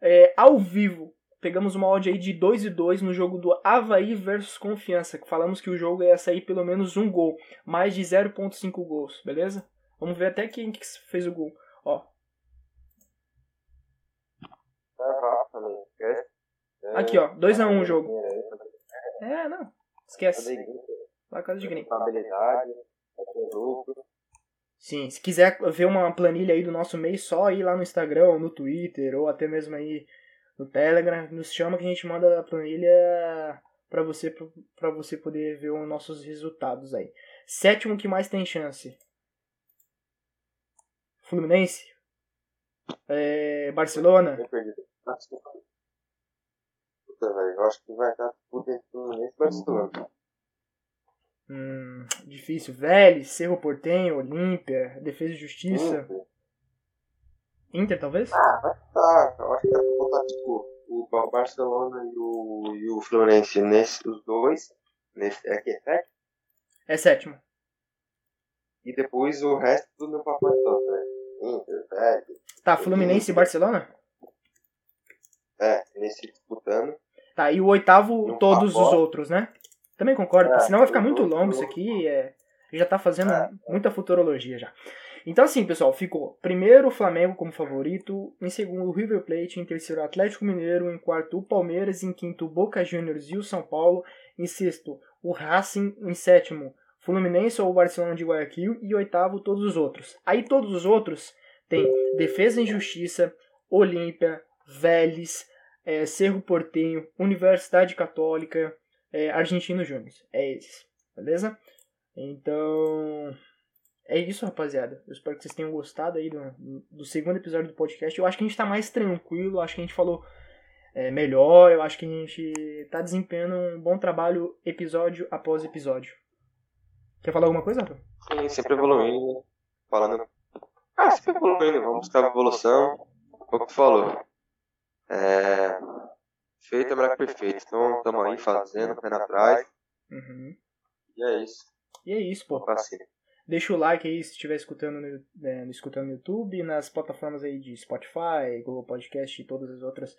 é, ao vivo. Pegamos uma odd aí de 2 e 2 no jogo do Havaí versus Confiança. Que falamos que o jogo ia sair pelo menos um gol. Mais de 0.5 gols, beleza? Vamos ver até quem que fez o gol. Ó, É rápido também, esquece. É, Aqui, ó, 2 a 1 o jogo. é, não. Esquece. La Casa de ter lucro. Sim, se quiser ver uma planilha aí do nosso mês, só ir lá no Instagram, ou no Twitter, ou até mesmo aí no Telegram, nos chama que a gente manda a planilha pra você, pra você poder ver os nossos resultados aí. Sétimo que mais tem chance. Fluminense. É, Barcelona. Puta, velho, eu acho que vai dar tudo entre Fluminense e Barcelona. Hum, difícil. Vélez, Cerro Portenho, Olímpia, Defesa e Justiça. Hum, Inter, talvez? Tá, eu acho que dá pra botar tipo o Ba- Barcelona e o, e o Fluminense nesse, os dois. Nesse, é que é sete. É sétimo. E depois o resto tudo no pacote todo, né? Inter, Vélez. Tá, Fluminense e Barcelona? É, nesse disputando. Tá, e o oitavo, todos os outros, né? Também concordo, É, senão vai ficar muito longo isso aqui. É, já tá fazendo É. muita futurologia já. Então, assim, pessoal, ficou primeiro o Flamengo como favorito, em segundo o River Plate, em terceiro o Atlético Mineiro, em quarto o Palmeiras, em quinto o Boca Juniors e o São Paulo, em sexto o Racing, em sétimo Fluminense ou o Barcelona de Guayaquil e oitavo todos os outros. Aí todos os outros tem Defesa e Justiça, Olímpia, Vélez, é, Cerro Portenho, Universidade Católica, é, Argentino Júnior. É esses, beleza? Então, é isso, rapaziada. Eu espero que vocês tenham gostado aí do, do segundo episódio do podcast. Eu acho que a gente tá mais tranquilo, acho que a gente falou é, melhor, eu acho que a gente tá desempenhando um bom trabalho episódio após episódio. Quer falar alguma coisa, Arthur? Sim, sempre evoluindo. Falando. Ah, sempre evoluindo, vamos buscar evolução. Foi o que falou. É. Feito é melhor que perfeito. Então estamos aí fazendo, pé atrás. Uhum. E é isso. E é isso, pô. Deixa o like aí se estiver escutando no, é, escutando no YouTube, nas plataformas aí de Spotify, Google Podcast e todas as outras.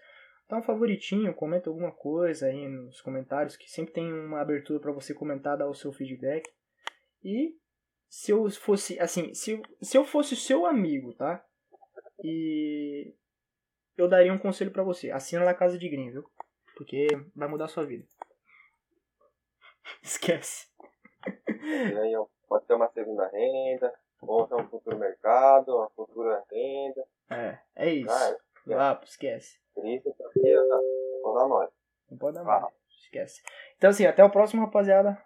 Dá um favoritinho, comenta alguma coisa aí nos comentários, que sempre tem uma abertura para você comentar, dar o seu feedback. E se eu fosse, assim, se, eu- se eu fosse seu amigo, tá? E eu daria um conselho para você. Assina lá Casa de Green, viu? Porque vai mudar a sua vida. Esquece. E aí, ó. pode ser uma segunda renda, ou ser um futuro mercado, uma futura renda. É, é isso. Ah, Ah, esquece. Aqui, ó, vou dar mole. Não pode dar mais. Esquece. Então, assim, até o próximo, rapaziada.